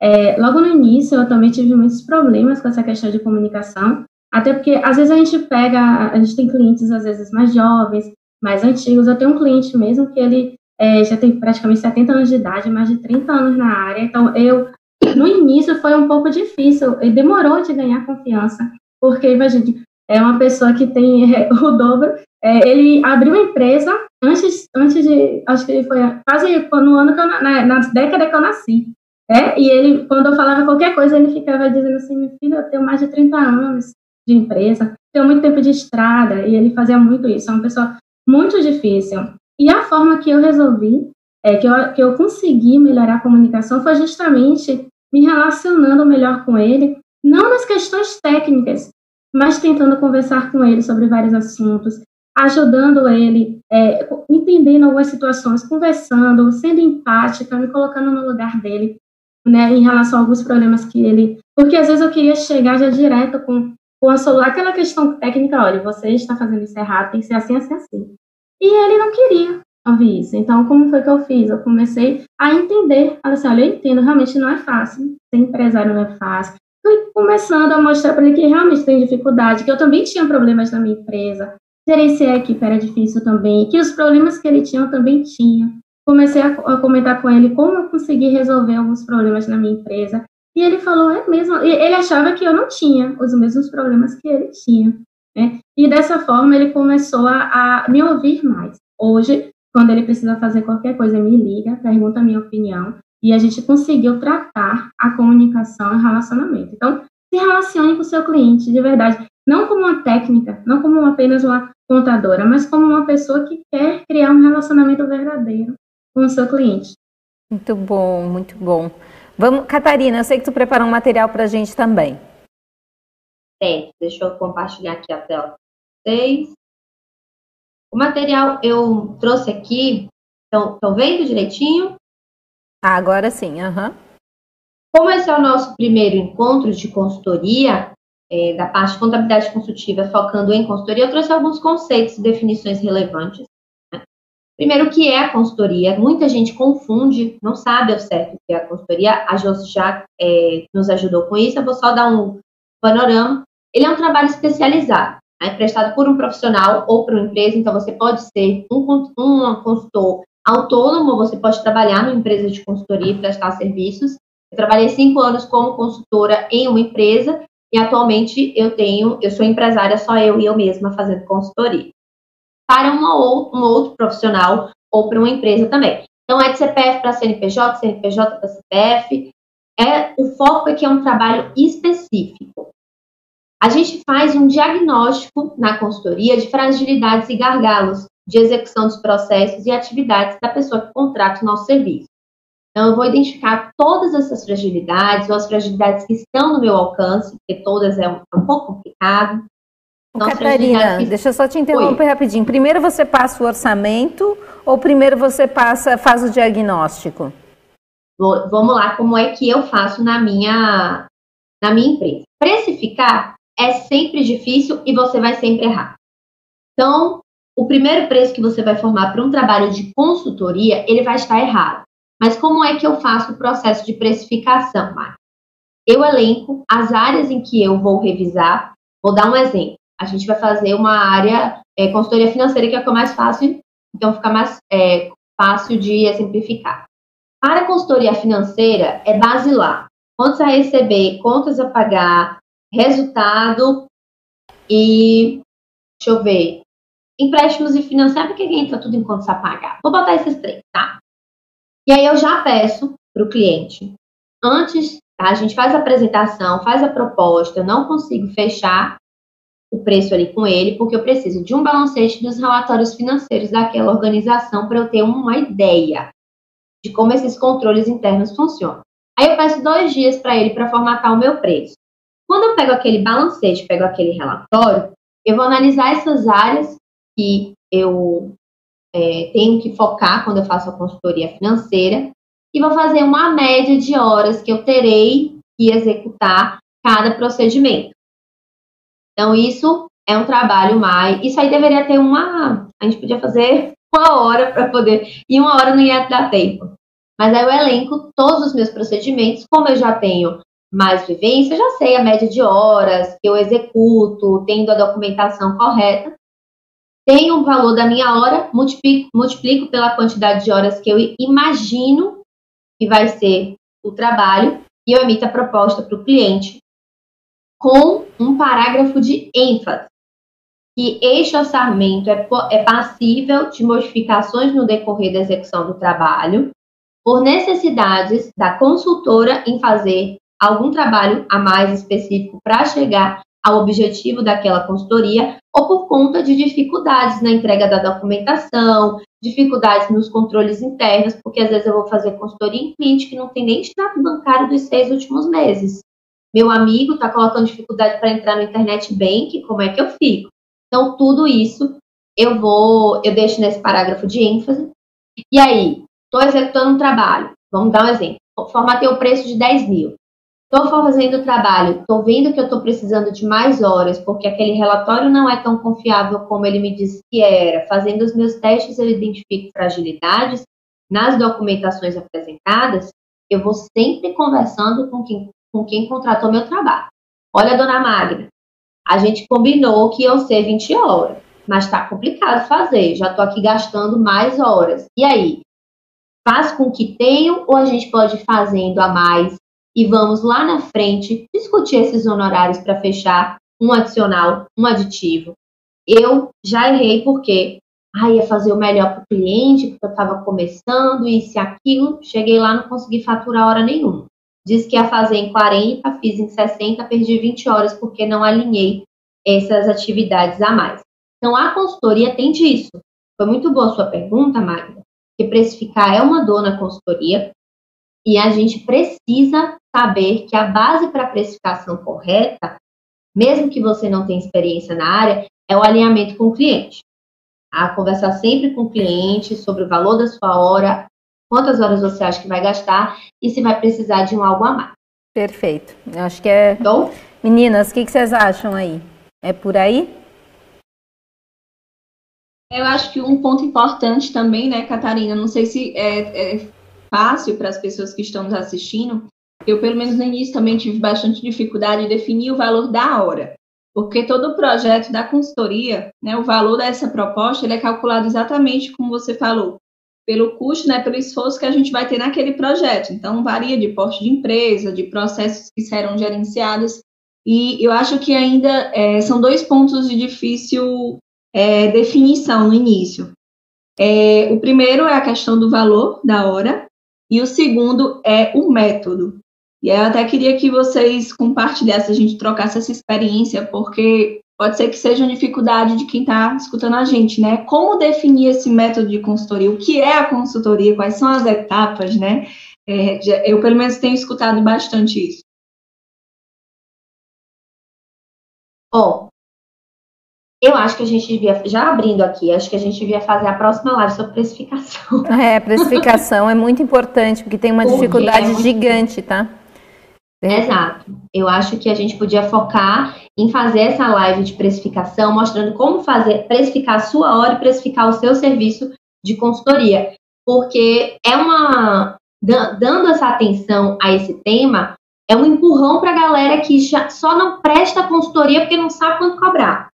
É, logo no início, eu também tive muitos problemas com essa questão de comunicação, até porque às vezes a gente pega, a gente tem clientes às vezes mais jovens, mais antigos. Eu tenho um cliente mesmo que ele é, já tem praticamente 70 anos de idade, mais de 30 anos na área. Então, eu, no início foi um pouco difícil, demorou de ganhar confiança, porque, imagina, é uma pessoa que tem o dobro. É, ele abriu a empresa antes, antes de, acho que ele foi quase no ano que eu, na, na década que eu nasci. É, e ele, quando eu falava qualquer coisa, ele ficava dizendo assim, meu filho, eu tenho mais de 30 anos, de empresa, tem muito tempo de estrada, e ele fazia muito isso. É uma pessoa muito difícil. E a forma que eu resolvi, é, que, eu, que eu consegui melhorar a comunicação, foi justamente me relacionando melhor com ele, não nas questões técnicas, mas tentando conversar com ele sobre vários assuntos, ajudando ele, é, entendendo algumas situações, conversando, sendo empática, me colocando no lugar dele, né, em relação a alguns problemas que ele. Porque às vezes eu queria chegar já direto com com a solução, aquela questão técnica, olha, você está fazendo isso errado, tem que ser assim, assim, assim. E ele não queria ouvir isso. Então, como foi que eu fiz? Eu comecei a entender, falei assim, olha, eu entendo, realmente não é fácil, ser empresário não é fácil. Fui começando a mostrar para ele que realmente tem dificuldade, que eu também tinha problemas na minha empresa, gerenciar a era difícil também, que os problemas que ele tinha também tinha. Comecei a, a comentar com ele como eu consegui resolver alguns problemas na minha empresa, e ele falou, é mesmo. Ele achava que eu não tinha os mesmos problemas que ele tinha. Né? E dessa forma ele começou a, a me ouvir mais. Hoje, quando ele precisa fazer qualquer coisa, me liga, pergunta a minha opinião. E a gente conseguiu tratar a comunicação e relacionamento. Então, se relacione com o seu cliente, de verdade. Não como uma técnica, não como apenas uma contadora, mas como uma pessoa que quer criar um relacionamento verdadeiro com o seu cliente. Muito bom, muito bom. Vamos, Catarina, eu sei que tu preparou um material para a gente também. É, deixa eu compartilhar aqui a tela com vocês. O material eu trouxe aqui, estão vendo direitinho? Ah, agora sim, aham. Uhum. Como esse é o nosso primeiro encontro de consultoria, é, da parte de contabilidade consultiva, focando em consultoria, eu trouxe alguns conceitos e definições relevantes Primeiro, o que é a consultoria? Muita gente confunde, não sabe ao certo o que é a consultoria. A Josi já é, nos ajudou com isso. Eu vou só dar um panorama. Ele é um trabalho especializado, né, prestado por um profissional ou por uma empresa. Então, você pode ser um, um consultor autônomo, você pode trabalhar numa empresa de consultoria e prestar serviços. Eu trabalhei cinco anos como consultora em uma empresa e atualmente eu tenho, eu sou empresária só eu e eu mesma fazendo consultoria para uma ou, um outro profissional ou para uma empresa também. Então, é de CPF para CNPJ, CNPJ para CPF. É, o foco aqui é um trabalho específico. A gente faz um diagnóstico na consultoria de fragilidades e gargalos de execução dos processos e atividades da pessoa que contrata o nosso serviço. Então, eu vou identificar todas essas fragilidades ou as fragilidades que estão no meu alcance, porque todas é um, é um pouco complicado. Nossa, Catarina, deixa eu só te interromper Oi. rapidinho. Primeiro você passa o orçamento ou primeiro você passa, faz o diagnóstico? Vou, vamos lá, como é que eu faço na minha, na minha empresa? Precificar é sempre difícil e você vai sempre errar. Então, o primeiro preço que você vai formar para um trabalho de consultoria, ele vai estar errado. Mas como é que eu faço o processo de precificação, Mari? Eu elenco as áreas em que eu vou revisar. Vou dar um exemplo. A gente vai fazer uma área é, consultoria financeira, que é o que é mais fácil, então fica mais é, fácil de exemplificar. Para consultoria financeira, é basilar. Contas a receber, contas a pagar, resultado e, deixa eu ver, empréstimos e financiamento, porque entra tudo em contas a pagar. Vou botar esses três, tá? E aí eu já peço para o cliente, antes, tá? a gente faz a apresentação, faz a proposta, eu não consigo fechar o preço ali com ele, porque eu preciso de um balancete dos relatórios financeiros daquela organização para eu ter uma ideia de como esses controles internos funcionam. Aí eu peço dois dias para ele para formatar o meu preço. Quando eu pego aquele balancete, pego aquele relatório, eu vou analisar essas áreas que eu é, tenho que focar quando eu faço a consultoria financeira e vou fazer uma média de horas que eu terei que executar cada procedimento. Então, isso é um trabalho mais. Isso aí deveria ter uma. A gente podia fazer uma hora para poder. E uma hora não ia dar tempo. Mas aí eu elenco todos os meus procedimentos, como eu já tenho mais vivência, já sei a média de horas que eu executo, tendo a documentação correta. Tenho o valor da minha hora, multiplico, multiplico pela quantidade de horas que eu imagino que vai ser o trabalho e eu emito a proposta para o cliente com um parágrafo de ênfase. Que este orçamento é, é passível de modificações no decorrer da execução do trabalho, por necessidades da consultora em fazer algum trabalho a mais específico para chegar ao objetivo daquela consultoria, ou por conta de dificuldades na entrega da documentação, dificuldades nos controles internos, porque às vezes eu vou fazer consultoria em cliente que não tem nem extrato bancário dos seis últimos meses. Meu amigo está colocando dificuldade para entrar no internet bank, como é que eu fico? Então, tudo isso eu vou, eu deixo nesse parágrafo de ênfase. E aí, estou executando um trabalho. Vamos dar um exemplo. Formatei o preço de 10 mil. Estou fazendo o trabalho, estou vendo que eu estou precisando de mais horas, porque aquele relatório não é tão confiável como ele me disse que era. Fazendo os meus testes, eu identifico fragilidades nas documentações apresentadas. Eu vou sempre conversando com quem, com quem contratou meu trabalho. Olha, dona Magna, a gente combinou que iam ser 20 horas, mas está complicado fazer. Já estou aqui gastando mais horas. E aí? Faz com que tenham ou a gente pode ir fazendo a mais e vamos lá na frente discutir esses honorários para fechar um adicional, um aditivo. Eu já errei porque ah, ia fazer o melhor para o cliente, porque eu estava começando, isso e aquilo. Cheguei lá, não consegui faturar hora nenhuma. Disse que ia fazer em 40, fiz em 60, perdi 20 horas porque não alinhei essas atividades a mais. Então, a consultoria tem disso. Foi muito boa a sua pergunta, Magda, que precificar é uma dor na consultoria e a gente precisa saber que a base para a precificação correta, mesmo que você não tenha experiência na área, é o alinhamento com o cliente. A conversar sempre com o cliente sobre o valor da sua hora, quantas horas você acha que vai gastar e se vai precisar de um algo a mais. Perfeito. Eu acho que é. Então, Meninas, o que, que vocês acham aí? É por aí? Eu acho que um ponto importante também, né, Catarina? Não sei se é, é fácil para as pessoas que estão nos assistindo, eu, pelo menos no início, também tive bastante dificuldade de definir o valor da hora, porque todo o projeto da consultoria, né, o valor dessa proposta, ele é calculado exatamente como você falou, pelo custo, né, pelo esforço que a gente vai ter naquele projeto. Então, varia de porte de empresa, de processos que serão gerenciados, e eu acho que ainda é, são dois pontos de difícil é, definição no início. É, o primeiro é a questão do valor da hora, e o segundo é o método. E eu até queria que vocês compartilhassem, a gente trocasse essa experiência, porque pode ser que seja uma dificuldade de quem está escutando a gente, né? Como definir esse método de consultoria? O que é a consultoria? Quais são as etapas, né? É, eu, pelo menos, tenho escutado bastante isso. Bom, eu acho que a gente devia, já abrindo aqui, acho que a gente devia fazer a próxima live sobre precificação. É, precificação é muito importante, porque tem uma porque dificuldade é gigante, tá? Exato. Eu acho que a gente podia focar em fazer essa live de precificação, mostrando como fazer, precificar a sua hora e precificar o seu serviço de consultoria. Porque é uma, dando essa atenção a esse tema, é um empurrão para a galera que já só não presta consultoria porque não sabe quanto cobrar.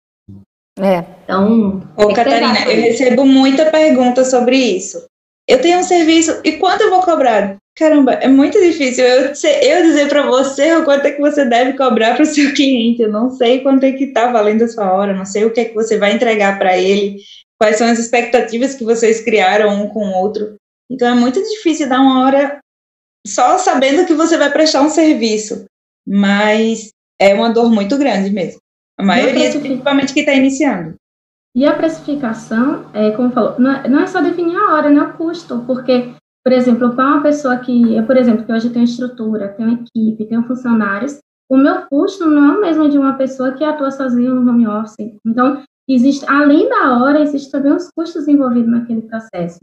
É. Então. Ô, Catarina, eu recebo muita pergunta sobre isso. Eu tenho um serviço e quanto eu vou cobrar? Caramba, é muito difícil eu, eu dizer para você o quanto é que você deve cobrar para o seu cliente. Eu não sei quanto é que está valendo a sua hora, não sei o que é que você vai entregar para ele, quais são as expectativas que vocês criaram um com o outro. Então é muito difícil dar uma hora só sabendo que você vai prestar um serviço, mas é uma dor muito grande mesmo. A maioria, principalmente que está iniciando. E a precificação, é, como falou, não é, não é, só definir a hora, né, o custo, porque, por exemplo, para uma pessoa que, eu, por exemplo, que hoje tem estrutura, tem uma equipe, tem funcionários, o meu custo não é o mesmo de uma pessoa que atua sozinha no home office. Então, existe, além da hora, existe também os custos envolvidos naquele processo.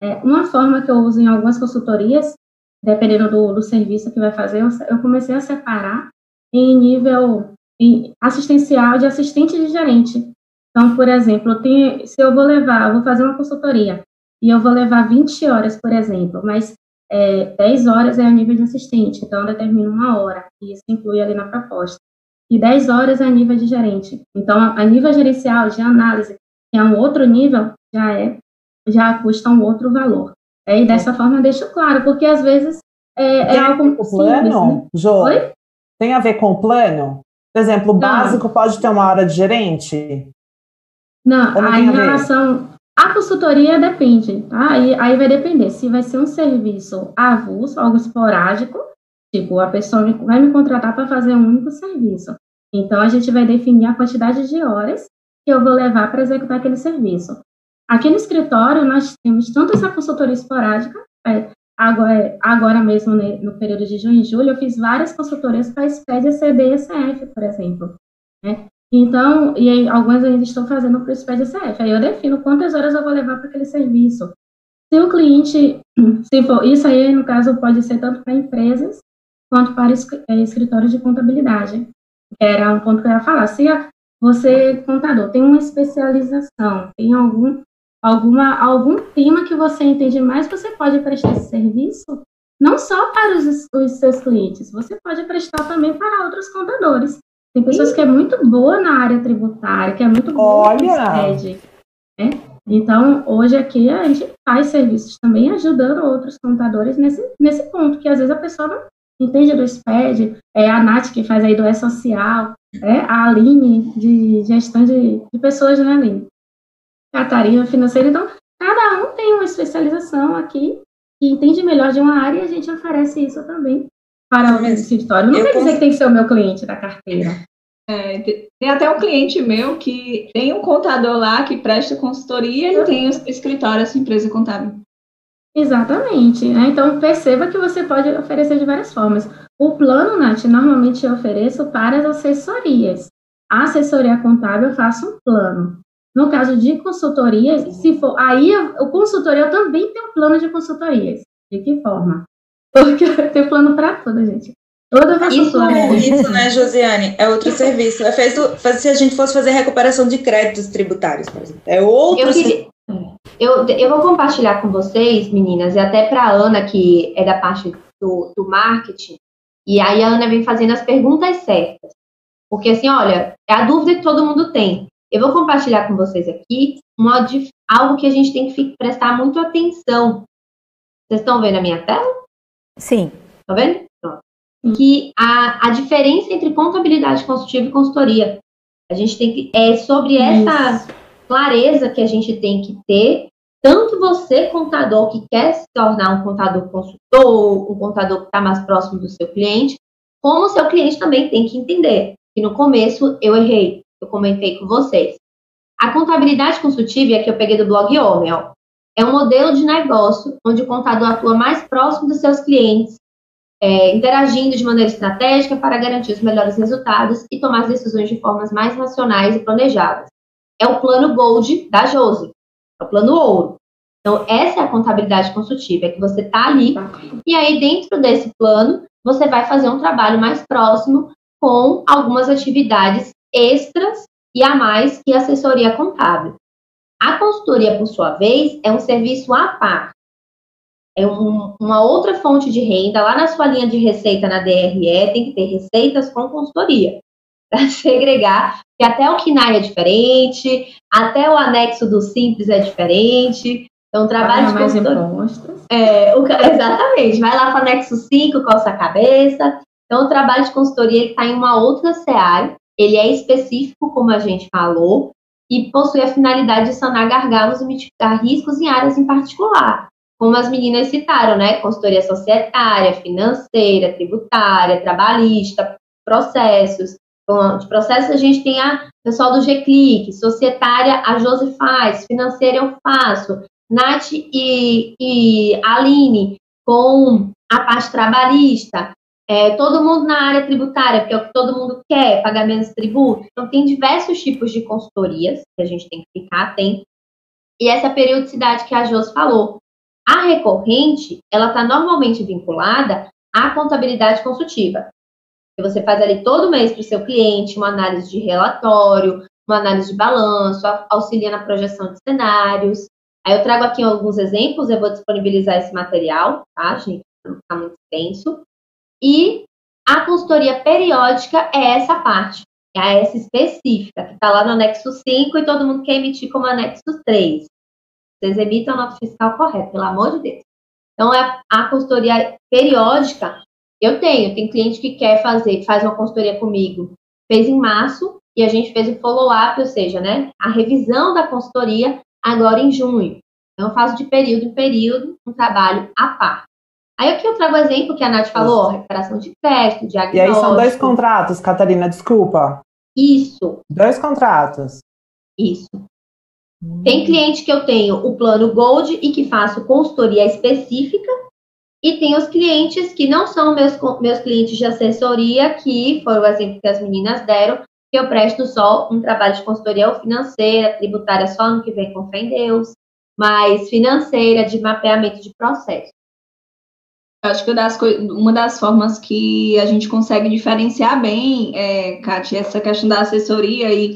É, uma forma que eu uso em algumas consultorias, dependendo do, do serviço que vai fazer, eu, eu comecei a separar em nível em assistencial de assistente de gerente. Então, por exemplo, eu tenho, se eu vou levar, eu vou fazer uma consultoria e eu vou levar 20 horas, por exemplo, mas é, 10 horas é a nível de assistente, então eu determino uma hora, e isso inclui ali na proposta. E 10 horas é a nível de gerente. Então, a nível gerencial, de análise, que é um outro nível, já é já custa um outro valor. É, e dessa forma eu deixo claro, porque às vezes é, é algo com plano, né? Jô, Oi? Tem a ver com o plano? Por exemplo, o básico pode ter uma hora de gerente? Não, aí em relação. A consultoria depende, tá? Aí, aí vai depender se vai ser um serviço avulso, algo esporádico, tipo, a pessoa vai me contratar para fazer um único serviço. Então, a gente vai definir a quantidade de horas que eu vou levar para executar aquele serviço. Aqui no escritório, nós temos tanto essa consultoria esporádica, é, agora, agora mesmo né, no período de junho e julho, eu fiz várias consultorias para SPED, CD e ECF, por exemplo. Né? Então, e aí, algumas ainda estou fazendo para o SPED ECF. Aí eu defino quantas horas eu vou levar para aquele serviço. Se o cliente, se for, isso aí, no caso, pode ser tanto para empresas quanto para é, escritórios de contabilidade. Era um ponto que eu ia falar. Se você, contador, tem uma especialização, tem algum alguma, algum tema que você entende mais, você pode prestar esse serviço não só para os, os seus clientes, você pode prestar também para outros contadores. Tem pessoas que é muito boa na área tributária, que é muito boa Olha. SPED, né? Então, hoje aqui a gente faz serviços também ajudando outros contadores nesse, nesse ponto, que às vezes a pessoa não entende do SPED, é a Nath que faz aí do E-Social, é a Aline de gestão de, de pessoas, né, Aline? Catarina financeira. Então, cada um tem uma especialização aqui que entende melhor de uma área e a gente oferece isso também para o escritório. Não quer dizer que tem que ser o meu cliente da carteira. É, tem até um cliente meu que tem um contador lá que presta consultoria e tem o escritório, essa empresa contábil. Exatamente. Né? Então, perceba que você pode oferecer de várias formas. O plano, Nath, normalmente eu ofereço para as assessorias. A assessoria contábil, eu faço um plano. No caso de consultorias, se for, aí o consultoria eu também tenho um plano de consultorias. De que forma? Porque eu tenho plano para tudo, gente. Toda isso, plano. isso, né, Josiane? É outro serviço. É feito se a gente fosse fazer recuperação de créditos tributários, por exemplo. É outro eu, queria, eu, eu vou compartilhar com vocês, meninas, e até para a Ana, que é da parte do, do marketing, e aí a Ana vem fazendo as perguntas certas. Porque, assim, olha, é a dúvida que todo mundo tem. Eu vou compartilhar com vocês aqui uma, algo que a gente tem que prestar muito atenção. Vocês estão vendo a minha tela? Sim. Estão vendo? Pronto. Que a, a diferença entre contabilidade consultiva e consultoria. A gente tem que. É sobre essa Isso. clareza que a gente tem que ter. Tanto você, contador, que quer se tornar um contador consultor, um contador que está mais próximo do seu cliente, como o seu cliente também tem que entender que no começo eu errei, eu comentei com vocês. A contabilidade consultiva, é que eu peguei do blog Omel, é um modelo de negócio onde o contador atua mais próximo dos seus clientes, é, interagindo de maneira estratégica para garantir os melhores resultados e tomar as decisões de formas mais racionais e planejadas. É o plano Gold da Josi, é o plano Ouro. Então, essa é a contabilidade consultiva, é que você está ali, e aí dentro desse plano, você vai fazer um trabalho mais próximo com algumas atividades extras e a mais que assessoria contábil. A consultoria, por sua vez, é um serviço à parte. é um, uma outra fonte de renda. Lá na sua linha de receita na DRE tem que ter receitas com consultoria para segregar, que até o KINAI é diferente, até o anexo do Simples é diferente. Então, trabalho de consultoria. É, o, exatamente, vai lá para o anexo 5, coça a cabeça. Então, o trabalho de consultoria está em uma outra seara, ele é específico, como a gente falou, e possui a finalidade de sanar gargalos e mitigar riscos em áreas em particular, como as meninas citaram, né? Consultoria societária, financeira, tributária, trabalhista, processos. Bom, de processos a gente tem a pessoal do G-Click, societária a Josi faz, financeira eu faço, Nath e, e Aline com a parte trabalhista, é, todo mundo na área tributária, porque é o que todo mundo quer, pagar menos tributo. Então, tem diversos tipos de consultorias que a gente tem que ficar atento. E essa periodicidade que a Jos falou. A recorrente, ela está normalmente vinculada à contabilidade consultiva. Você faz ali todo mês para o seu cliente uma análise de relatório, uma análise de balanço, auxilia na projeção de cenários. Aí eu trago aqui alguns exemplos, eu vou disponibilizar esse material, tá, gente? Para não ficar muito extenso. E a consultoria periódica é essa parte, é essa específica, que está lá no anexo 5 e todo mundo quer emitir como anexo 3. Vocês emitam a nota fiscal correta, pelo amor de Deus. Então, é a consultoria periódica, eu tenho, tem cliente que quer fazer, faz uma consultoria comigo, fez em março, e a gente fez o follow-up, ou seja, né, a revisão da consultoria agora em junho. Então, eu faço de período em período um trabalho à parte. Aí aqui eu trago o exemplo que a Nath falou, recuperação de crédito, diagnóstico. E aí são dois contratos, Catarina, desculpa. Isso. Dois contratos. Isso. Hum. Tem cliente que eu tenho o plano Gold e que faço consultoria específica, e tem os clientes que não são meus, meus clientes de assessoria, que foi o exemplo que as meninas deram, que eu presto só um trabalho de consultoria financeira, tributária só no que vem com fé em Deus, mas financeira, de mapeamento de processo. Acho que das uma das formas que a gente consegue diferenciar bem, é, Kátia, essa questão da assessoria e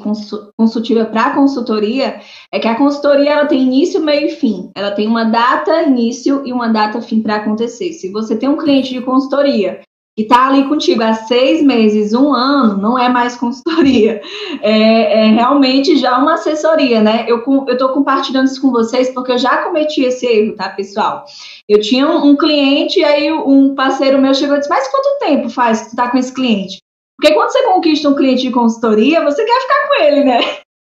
consultiva para consultoria, é que a consultoria ela tem início, meio e fim. Ela tem uma data início e uma data fim para acontecer. Se você tem um cliente de consultoria que está ali contigo há seis meses, um ano, não é mais consultoria, é, é realmente já uma assessoria, né? Eu estou compartilhando isso com vocês porque eu já cometi esse erro, tá, pessoal? Eu tinha um, um cliente e aí um parceiro meu chegou e disse, mas quanto tempo faz que tu está com esse cliente? Porque quando você conquista um cliente de consultoria, você quer ficar com ele, né?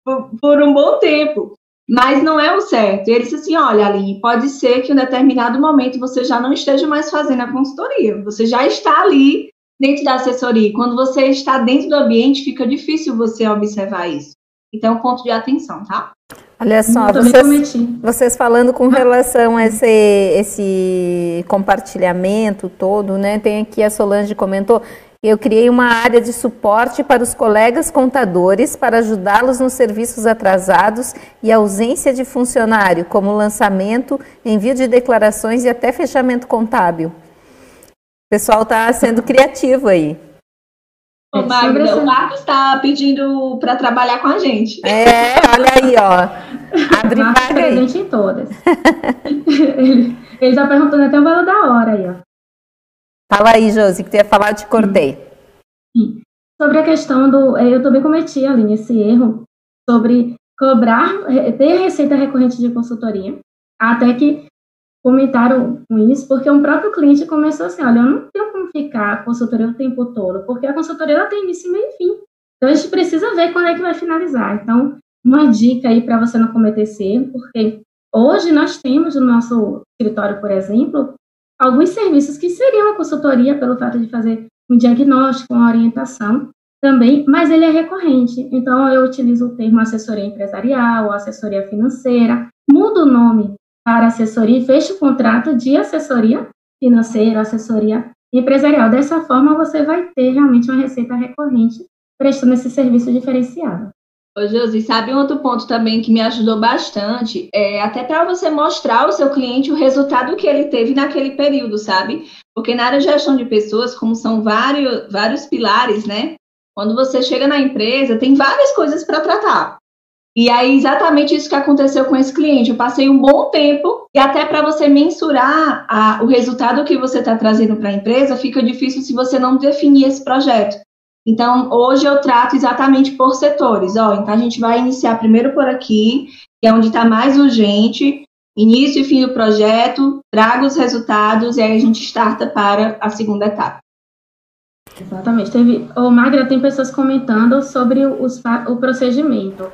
Por, por um bom tempo mas não é o certo. E ele disse assim: olha, Aline, pode ser que em um determinado momento você já não esteja mais fazendo a consultoria, você já está ali dentro da assessoria. Quando você está dentro do ambiente, fica difícil você observar isso. Então, ponto de atenção, tá? Olha só, vocês, vocês, falando com relação a esse, esse compartilhamento todo, né? Tem aqui a Solange comentou, eu criei uma área de suporte para os colegas contadores para ajudá-los nos serviços atrasados e ausência de funcionário, como lançamento, envio de declarações e até fechamento contábil. O pessoal está sendo criativo aí. Ô, Magda, o Marcos está pedindo para trabalhar com a gente. É, olha aí, ó. Abre vaga aí. em todas. ele já perguntando até o valor da hora aí, ó. Fala aí, Josi, que tu ia falar, te cortei. Sim. Sobre a questão do. É, eu também cometi, ali esse erro sobre cobrar, ter receita recorrente de consultoria, até que comentaram com isso, porque um próprio cliente começou assim: olha, eu não tenho como ficar consultoria o tempo todo, porque a consultoria ela tem início, meio e fim. Então a gente precisa ver quando é que vai finalizar. Então, uma dica aí para você não cometer esse erro, porque hoje nós temos no nosso escritório, por exemplo, alguns serviços que seriam a consultoria pelo fato de fazer um diagnóstico, uma orientação também, mas ele é recorrente. Então, eu utilizo o termo assessoria empresarial, assessoria financeira, mudo o nome para assessoria e fecho o contrato de assessoria financeira, assessoria empresarial. Dessa forma, você vai ter realmente uma receita recorrente prestando esse serviço diferenciado. Ô, Josi, sabe um outro ponto também que me ajudou bastante? É até para você mostrar ao seu cliente o resultado que ele teve naquele período, sabe? Porque na área de gestão de pessoas, como são vários, vários pilares, né? Quando você chega na empresa, tem várias coisas para tratar. E aí, exatamente isso que aconteceu com esse cliente. Eu passei um bom tempo, e até para você mensurar a, o resultado que você está trazendo para a empresa, fica difícil se você não definir esse projeto. Então, hoje eu trato exatamente por setores. Ó, então, a gente vai iniciar primeiro por aqui, que é onde está mais urgente, início e fim do projeto, traga os resultados e aí a gente starta para a segunda etapa. Exatamente. Teve, o Magra tem pessoas comentando sobre os, o procedimento.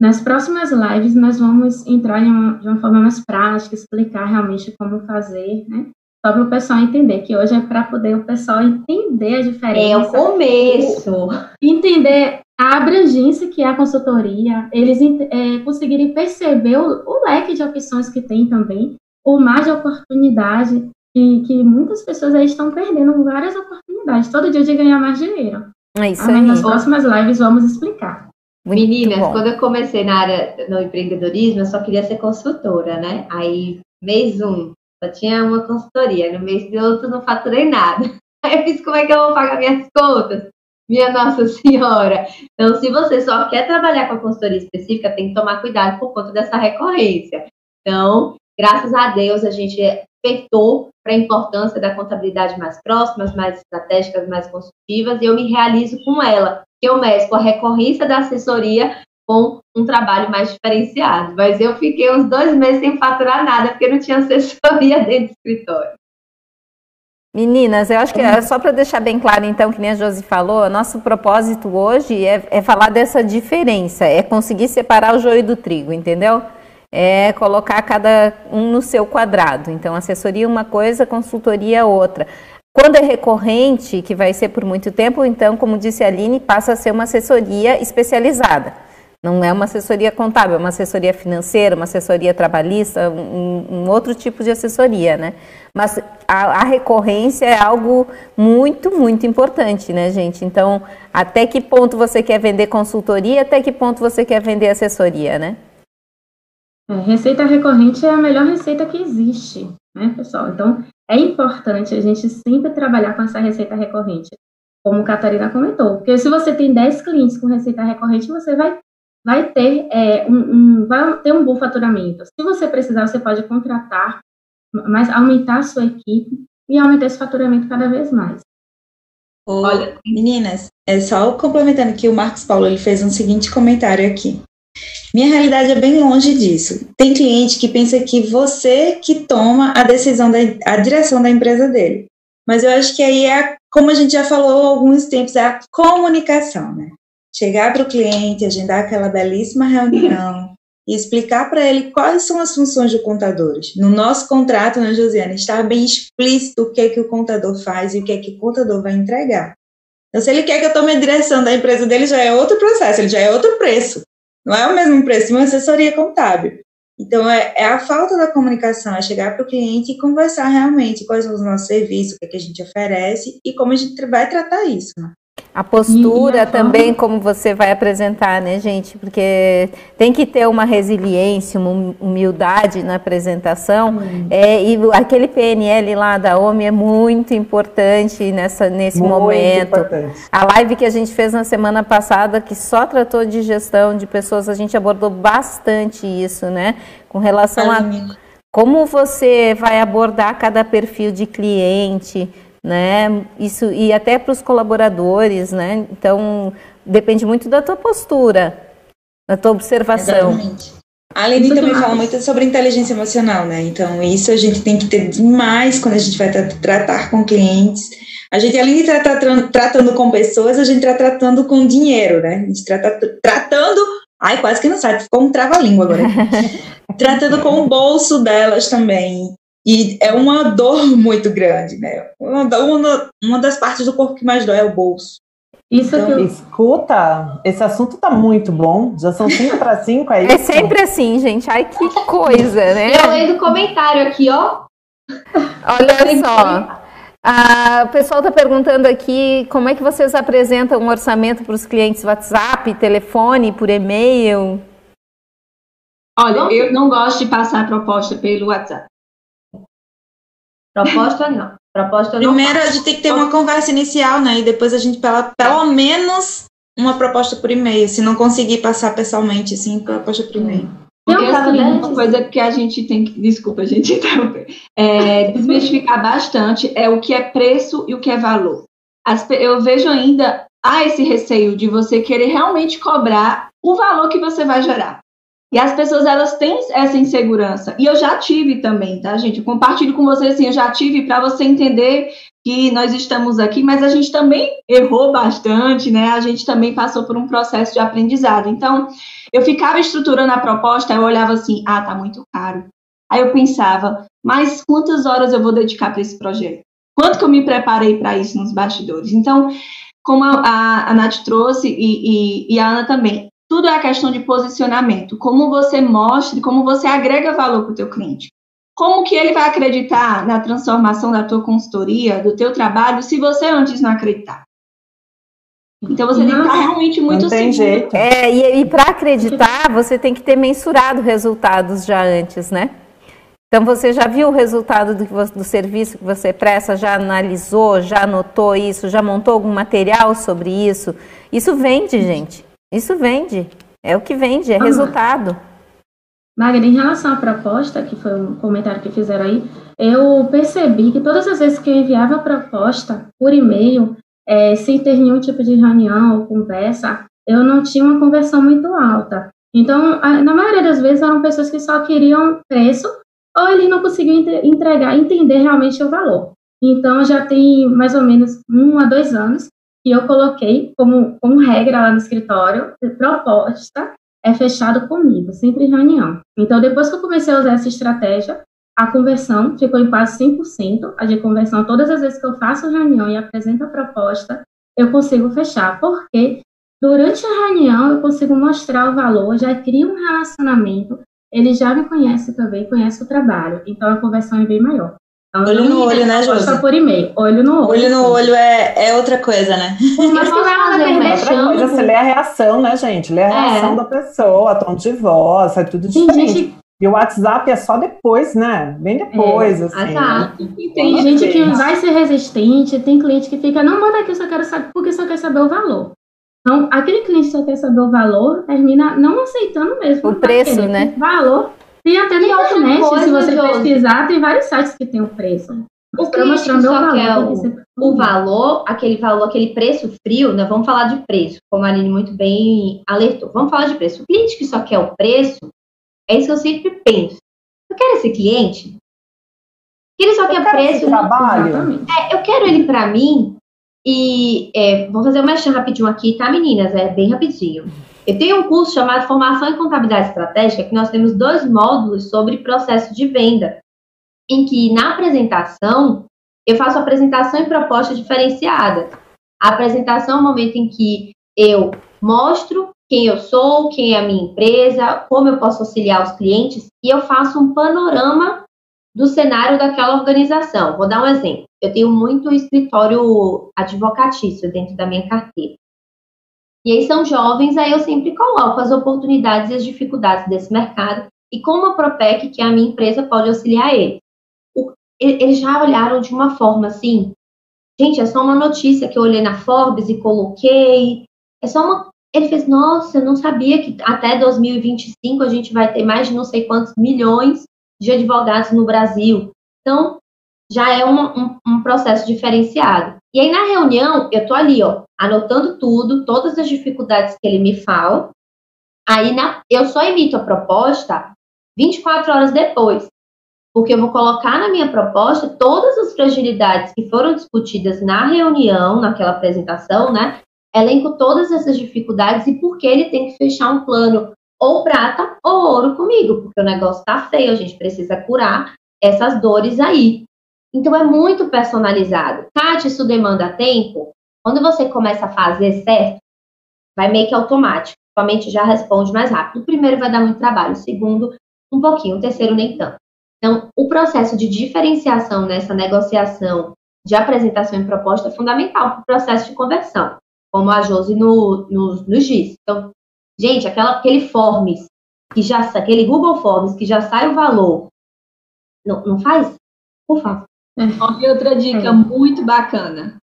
Nas próximas lives, nós vamos entrar uma, de uma forma mais prática, explicar realmente como fazer, né? Só para o pessoal entender, que hoje é para poder o pessoal entender a diferença. É o começo. Entender a abrangência que é a consultoria, eles é, conseguirem perceber o, o, leque de opções que tem também, o mar de oportunidade, que, que muitas pessoas aí estão perdendo várias oportunidades, todo dia de ganhar mais dinheiro. É isso aí. Nas próximas lives vamos explicar. Muito Meninas, bom. quando eu comecei na área no empreendedorismo, eu só queria ser consultora, né? Aí, mês um, só tinha uma consultoria, no mês de outro não faturei nada. Aí eu fiz como é que eu vou pagar minhas contas? Minha Nossa Senhora. Então, se você só quer trabalhar com a consultoria específica, tem que tomar cuidado por conta dessa recorrência. Então, graças a Deus, a gente despertou para a importância da contabilidade mais próximas, mais estratégicas, mais consultivas, e eu me realizo com ela, que eu mesclo a recorrência da assessoria com um trabalho mais diferenciado. Mas eu fiquei uns dois meses sem faturar nada, porque não tinha assessoria dentro do escritório. Meninas, eu acho que é só para deixar bem claro, então, que nem a Josi falou, nosso propósito hoje é, é falar dessa diferença, é conseguir separar o joio do trigo, entendeu? é colocar cada um no seu quadrado. Então, assessoria é uma coisa, consultoria é outra. Quando é recorrente, que vai ser por muito tempo, então, como disse a Aline, passa a ser uma assessoria especializada. Não é uma assessoria contábil, é uma assessoria financeira, uma assessoria trabalhista, um, um outro tipo de assessoria, né? Mas a, a, recorrência é algo muito, muito importante, né, gente? Então, até que ponto você quer vender consultoria, até que ponto você quer vender assessoria, né? É, receita recorrente é a melhor receita que existe, né, pessoal? Então, é importante a gente sempre trabalhar com essa receita recorrente, como a Catarina comentou, porque se você tem 10 clientes com receita recorrente, você vai, vai ter é, um, um, vai ter um bom faturamento. Se você precisar, você pode contratar, mas aumentar a sua equipe e aumentar esse faturamento cada vez mais. Olha, meninas, é só complementando que o Marcos Paulo ele fez um seguinte comentário aqui. Minha realidade é bem longe disso. Tem cliente que pensa que você que toma a decisão da a direção da empresa dele. Mas eu acho que aí é, como a gente já falou há alguns tempos, é a comunicação, né? Chegar para o cliente, agendar aquela belíssima reunião e explicar para ele quais são as funções do contador. No nosso contrato, né, Josiane, está bem explícito o que é que o contador faz e o que é que o contador vai entregar. Então, se ele quer que eu tome a direção da empresa dele, já é outro processo, ele já é outro preço. Não é o mesmo preço de uma assessoria contábil. Então, é, é a falta da comunicação, é chegar para o cliente e conversar realmente quais são os nossos serviços, o que, é que a gente oferece e como a gente vai tratar isso. Né? A postura a também, como você vai apresentar, né, gente? Porque tem que ter uma resiliência, uma humildade na apresentação. É, e aquele PNL lá da OMI é muito importante nessa, nesse muito momento. Importante. A live que a gente fez na semana passada, que só tratou de gestão de pessoas, a gente abordou bastante isso, né? Com relação a como você vai abordar cada perfil de cliente né? Isso e até para os colaboradores, né? Então depende muito da tua postura, da tua observação. Exatamente. A Aline também demais. fala muito sobre inteligência emocional, né? Então, isso a gente tem que ter demais quando a gente vai tra tratar com clientes. A gente, além de estar tratando, tratando com pessoas, a gente está tratando com dinheiro, né? A gente está tratando. Ai, quase que não sai, ficou um trava-língua agora. tratando com o bolso delas também. E é uma dor muito grande, né? Uma, uma, uma das partes do corpo que mais dói é o bolso. Isso então, eu... Escuta, esse assunto tá muito bom. Já são 5 para 5 aí. É sempre assim, gente. Ai, que coisa, né? Eu leio do comentário aqui, ó. Olha só. Ah, o pessoal está perguntando aqui como é que vocês apresentam um orçamento para os clientes WhatsApp, telefone, por e-mail? Olha, eu não gosto de passar proposta pelo WhatsApp. Proposta não. Proposta Primeiro a gente tem que ter uma conversa inicial, né? E depois a gente, pela, pelo menos, uma proposta por e-mail, se não conseguir passar pessoalmente, assim, proposta por e-mail. Porque sabe, uma coisa que a gente tem que, desculpa, a gente interromper, é, desmistificar bastante é o que é preço e o que é valor. As, eu vejo ainda, há esse receio de você querer realmente cobrar o valor que você vai gerar. E as pessoas, elas têm essa insegurança. E eu já tive também, tá, gente? Eu compartilho com vocês, assim, eu já tive para você entender que nós estamos aqui, mas a gente também errou bastante, né? A gente também passou por um processo de aprendizado. Então, eu ficava estruturando a proposta, eu olhava assim, ah, tá muito caro. Aí eu pensava, mas quantas horas eu vou dedicar para esse projeto? Quanto que eu me preparei para isso nos bastidores? Então, como a, a, a Nath trouxe e, e, e a Ana também, tudo é a questão de posicionamento, como você mostra, como você agrega valor para o teu cliente. Como que ele vai acreditar na transformação da tua consultoria, do teu trabalho, se você antes não acreditar? Então você não, tem que estar realmente muito não tem seguro. jeito. É, e, e para acreditar, você tem que ter mensurado resultados já antes, né? Então você já viu o resultado do, do serviço que você presta, já analisou, já anotou isso, já montou algum material sobre isso? Isso vende, gente. Isso vende. É o que vende, é ah, resultado. Magda, em relação à proposta, que foi um comentário que fizeram aí, eu percebi que todas as vezes que eu enviava a proposta por e-mail, é, sem ter nenhum tipo de reunião ou conversa, eu não tinha uma conversão muito alta. Então, a, na maioria das vezes, eram pessoas que só queriam preço ou ele não conseguiu entregar, entender realmente o valor. Então, já tem mais ou menos um a dois anos que eu coloquei como, como regra lá no escritório, proposta é fechado comigo, sempre em reunião. Então, depois que eu comecei a usar essa estratégia, a conversão ficou em quase 100%. A de conversão, todas as vezes que eu faço reunião e apresento a proposta, eu consigo fechar, porque durante a reunião eu consigo mostrar o valor, já crio um relacionamento, ele já me conhece também, conhece o trabalho, então a conversão é bem maior. Então, olho no olho, né, Josi? por e-mail. Olho no olho. Olho no olho é, é outra coisa, né? Mas não é outra coisa, você lê a reação, né, gente? Lê a é. reação da pessoa, tom de voz, é tudo diferente. Gente... E o WhatsApp é só depois, né? Bem depois, é, assim. Exato. Né? Tem gente que vai ser resistente, tem cliente que fica, não, manda aqui, eu só quero saber, porque só quer saber o valor. Então, aquele cliente só quer saber o valor, termina não aceitando mesmo. O preço, né? O valor. Tem até no internet, se você pesquisar, tem vários sites que tem o preço. O cliente só valor, quer o, o, valor, aquele valor, aquele preço frio, né? Vamos falar de preço, como a Aline muito bem alertou. Vamos falar de preço. O cliente que só quer o preço, é isso que eu sempre penso. Eu quero esse cliente que ele só eu quer preço. Trabalho. É, eu quero ele para mim e é, vou fazer uma rapidinho aqui, tá, meninas? É bem rapidinho. Eu tenho um curso chamado Formação em Contabilidade Estratégica, que nós temos dois módulos sobre processo de venda, em que na apresentação eu faço apresentação e proposta diferenciada. A apresentação é o momento em que eu mostro quem eu sou, quem é a minha empresa, como eu posso auxiliar os clientes e eu faço um panorama do cenário daquela organização. Vou dar um exemplo. Eu tenho muito escritório advocatício dentro da minha carteira. E aí são jovens, aí eu sempre coloco as oportunidades e as dificuldades desse mercado e como a Propec, que é a minha empresa, pode auxiliar eles. Eles já olharam de uma forma assim, gente, é só uma notícia que eu olhei na Forbes e coloquei, é só uma... Ele fez, nossa, eu não sabia que até 2025 a gente vai ter mais de não sei quantos milhões de advogados no Brasil. Então, já é um, um, um processo diferenciado. E aí, na reunião, eu tô ali, ó, anotando tudo, todas as dificuldades que ele me fala. Aí, na, eu só emito a proposta 24 horas depois, porque eu vou colocar na minha proposta todas as fragilidades que foram discutidas na reunião, naquela apresentação, né? Elenco todas essas dificuldades e por que ele tem que fechar um plano ou prata ou ouro comigo, porque o negócio tá feio, a gente precisa curar essas dores aí. Então é muito personalizado. Kátia, isso demanda tempo? Quando você começa a fazer certo, vai meio que automático. Sua mente já responde mais rápido. O primeiro vai dar muito trabalho, o segundo, um pouquinho, o terceiro, nem tanto. Então, o processo de diferenciação nessa negociação de apresentação e proposta é fundamental para o processo de conversão, como a Josi no, no, nos diz. Então, gente, aquela, aquele Forms, que já, aquele Google Forms que já sai o valor, não, não faz? Por favor. É. E outra dica é. muito bacana.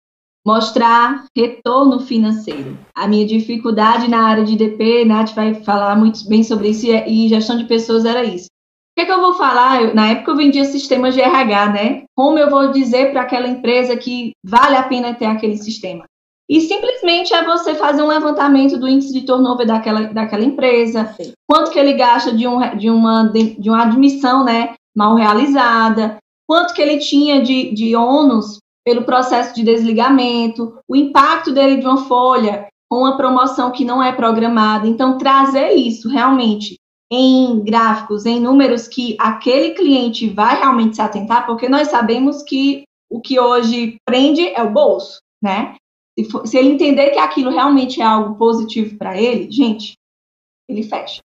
Mostrar retorno financeiro. A minha dificuldade na área de DP, Nath vai falar muito bem sobre isso, e gestão de pessoas era isso. O que, é que eu vou falar? Eu, na época eu vendia sistemas de RH, né? Como eu vou dizer para aquela empresa que vale a pena ter aquele sistema? E simplesmente é você fazer um levantamento do índice de turnover daquela, daquela empresa, Sim. quanto que ele gasta de, um, de, uma, de, de uma admissão né, mal realizada, quanto que ele tinha de, de ônus pelo processo de desligamento, o impacto dele de uma folha com uma promoção que não é programada. Então, trazer isso realmente em gráficos, em números que aquele cliente vai realmente se atentar, porque nós sabemos que o que hoje prende é o bolso, né? Se, for, se ele entender que aquilo realmente é algo positivo para ele, gente, ele fecha.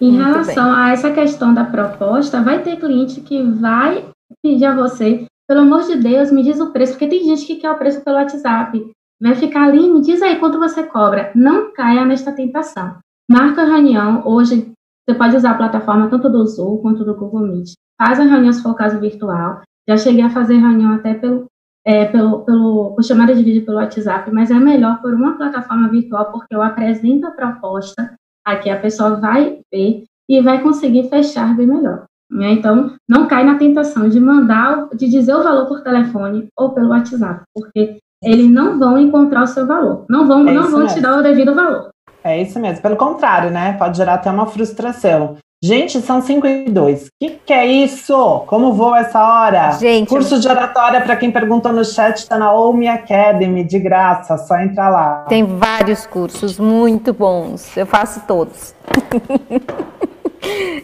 Em Muito relação bem. a essa questão da proposta, vai ter cliente que vai pedir a você, pelo amor de Deus, me diz o preço, porque tem gente que quer o preço pelo WhatsApp. Vai ficar ali, me diz aí quanto você cobra. Não caia nesta tentação. Marca a reunião. Hoje, você pode usar a plataforma tanto do Zoom quanto do Google Meet. Faz a reunião se for caso virtual. Já cheguei a fazer reunião até pelo, é, pelo, pelo, por chamada de vídeo pelo WhatsApp, mas é melhor por uma plataforma virtual, porque eu apresento a proposta, aqui a pessoa vai ver e vai conseguir fechar bem melhor. Né? Então, não cai na tentação de mandar, de dizer o valor por telefone ou pelo WhatsApp, porque eles não vão encontrar o seu valor, não vão, é não vão te dar o devido valor. É isso mesmo. Pelo contrário, né? Pode gerar até uma frustração. Gente, são 5 e 2. O que, que, é isso? Como voa essa hora? Gente, Curso de oratória, para quem perguntou no chat, está na Omi Academy, de graça, só entrar lá. Tem vários cursos muito bons. Eu faço todos.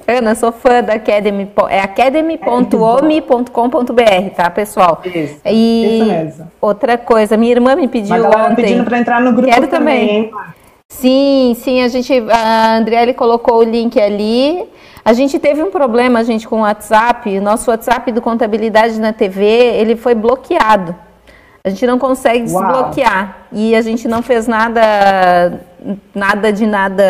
Ana, sou fã da Academy. É academy.omi.com.br, tá, pessoal? Isso, e isso mesmo. Outra coisa, minha irmã me pediu Uma galera ontem. pedindo para entrar no grupo Quero também. também. Sim, sim, a gente, a Andriele colocou o link ali. A gente teve um problema, gente, com o WhatsApp. Nosso WhatsApp do Contabilidade na TV, ele foi bloqueado. A gente não consegue Uau. desbloquear. E a gente não fez nada, nada de nada,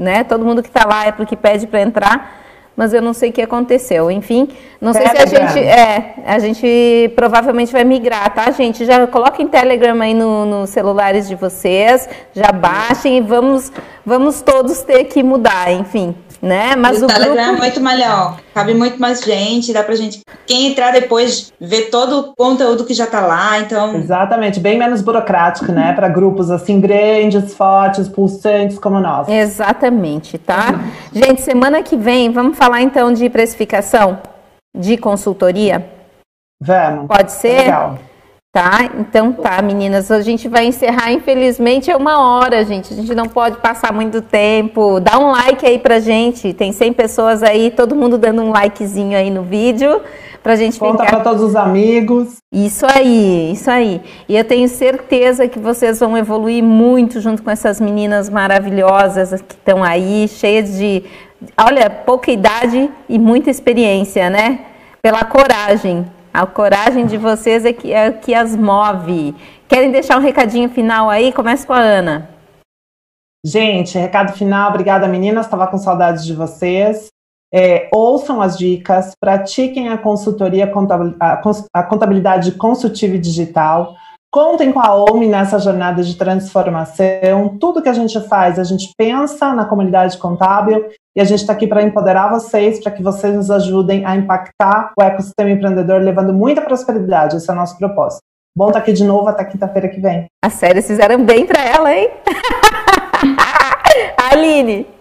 né? Todo mundo que está lá é porque pede para entrar mas eu não sei o que aconteceu. Enfim, não Telegram. sei se a gente. É, a gente provavelmente vai migrar, tá, gente? Já coloquem Telegram aí nos no celulares de vocês, já baixem e vamos, vamos todos ter que mudar, enfim né? Mas o, o Telegram grupo... é muito melhor, cabe muito mais gente, dá pra gente, quem entrar depois, ver todo o conteúdo que já tá lá, então... Exatamente, bem menos burocrático, né? Para grupos assim grandes, fortes, pulsantes como nós. Exatamente, tá? Gente, semana que vem, vamos falar então de precificação, de consultoria? Vamos. Pode ser? Legal. Tá? Então tá, meninas, a gente vai encerrar, infelizmente é uma hora, gente, a gente não pode passar muito tempo, dá um like aí pra gente, tem 100 pessoas aí, todo mundo dando um likezinho aí no vídeo, pra gente Conta ficar... pra todos os amigos. Isso aí, isso aí, e eu tenho certeza que vocês vão evoluir muito junto com essas meninas maravilhosas que estão aí, cheias de, olha, pouca idade e muita experiência, né? Pela coragem, a coragem de vocês é que, é que as move. Querem deixar um recadinho final aí? Começa com a Ana. Gente, recado final. Obrigada, meninas. Estava com saudades de vocês. É, ouçam as dicas, pratiquem a consultoria, a contabilidade consultiva e digital. Contem com a OMI nessa jornada de transformação. Tudo que a gente faz, a gente pensa na comunidade contábil e a gente está aqui para empoderar vocês, para que vocês nos ajudem a impactar o ecossistema empreendedor, levando muita prosperidade. Esse é o nosso propósito. Bom estar tá aqui de novo até quinta-feira que vem. As séries fizeram bem para ela, hein? Aline.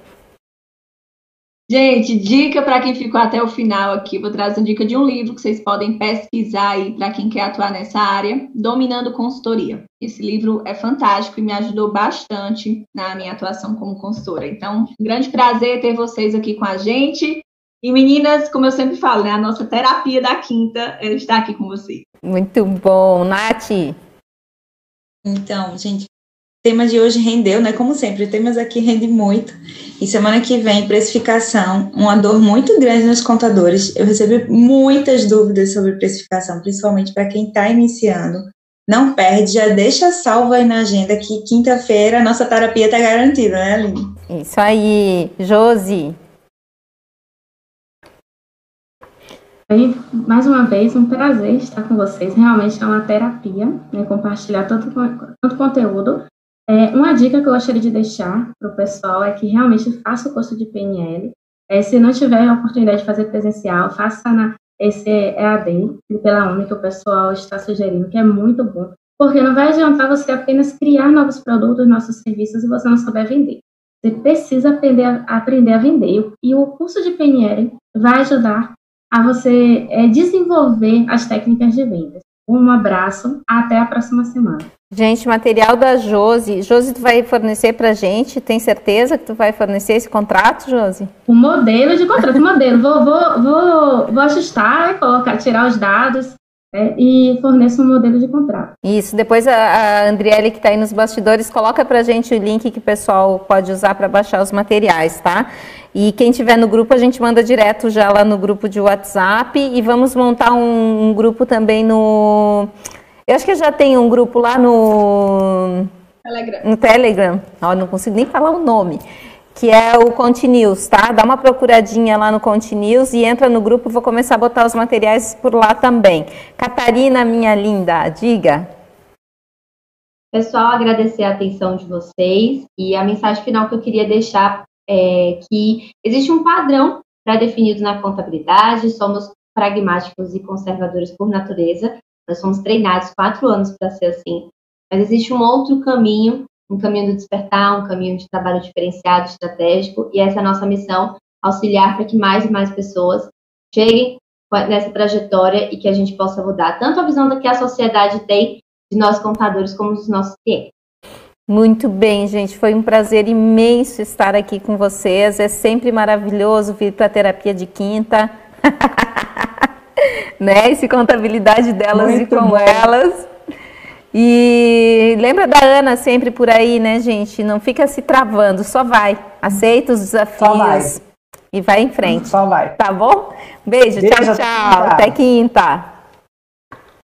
Gente, dica para quem ficou até o final aqui. Vou trazer uma dica de um livro que vocês podem pesquisar aí para quem quer atuar nessa área, Dominando Consultoria. Esse livro é fantástico e me ajudou bastante na minha atuação como consultora. Então, um grande prazer ter vocês aqui com a gente. E meninas, como eu sempre falo, né, a nossa terapia da quinta é estar aqui com vocês. Muito bom, Nath. Então, gente, tema de hoje rendeu, né? Como sempre, temas aqui rendem muito. E semana que vem, precificação, uma dor muito grande nos contadores. Eu recebi muitas dúvidas sobre precificação, principalmente para quem está iniciando. Não perde, já deixa salvo aí na agenda que quinta-feira a nossa terapia está garantida, né, Aline? Isso aí. Josi. Bem, mais uma vez, um prazer estar com vocês. Realmente é uma terapia, né, compartilhar tanto, tanto conteúdo. É, uma dica que eu gostaria de deixar para o pessoal é que realmente faça o curso de PNL. É, se não tiver a oportunidade de fazer presencial, faça na, esse EAD pela UNI que o pessoal está sugerindo, que é muito bom. Porque não vai adiantar você apenas criar novos produtos, nossos serviços e você não souber vender. Você precisa aprender a, aprender a vender. E o curso de PNL vai ajudar a você é, desenvolver as técnicas de vendas. Um abraço, até a próxima semana. Gente, material da Josi. Josi, tu vai fornecer pra gente? Tem certeza que tu vai fornecer esse contrato, Josi? O modelo de contrato, modelo. Vou, vou, vou, vou ajustar, colocar, tirar os dados é, e forneça um modelo de contrato. Isso, depois a, a Andriele que está aí nos bastidores, coloca para gente o link que o pessoal pode usar para baixar os materiais, tá? E quem tiver no grupo, a gente manda direto já lá no grupo de WhatsApp e vamos montar um, um grupo também no... Eu acho que já tem um grupo lá no... Telegram. No Telegram. Oh, não consigo nem falar o nome que é o Continuous, tá? Dá uma procuradinha lá no Continuous e entra no grupo, vou começar a botar os materiais por lá também. Catarina, minha linda, diga. Pessoal, agradecer a atenção de vocês e a mensagem final que eu queria deixar é que existe um padrão pré-definido na contabilidade, somos pragmáticos e conservadores por natureza, nós somos treinados quatro anos para ser assim, mas existe um outro caminho um caminho do despertar, um caminho de trabalho diferenciado, estratégico, e essa é a nossa missão, auxiliar para que mais e mais pessoas cheguem nessa trajetória e que a gente possa mudar tanto a visão que a sociedade tem de nós contadores como dos nossos clientes. Muito bem, gente. Foi um prazer imenso estar aqui com vocês. É sempre maravilhoso vir para a terapia de quinta. né? Esse contabilidade delas Muito e com bom. elas. E lembra da Ana sempre por aí, né, gente? Não fica se travando, só vai. Aceita os desafios e vai em frente. Só vai. Tá bom? Beijo, Beijo tchau, tchau. Até quinta.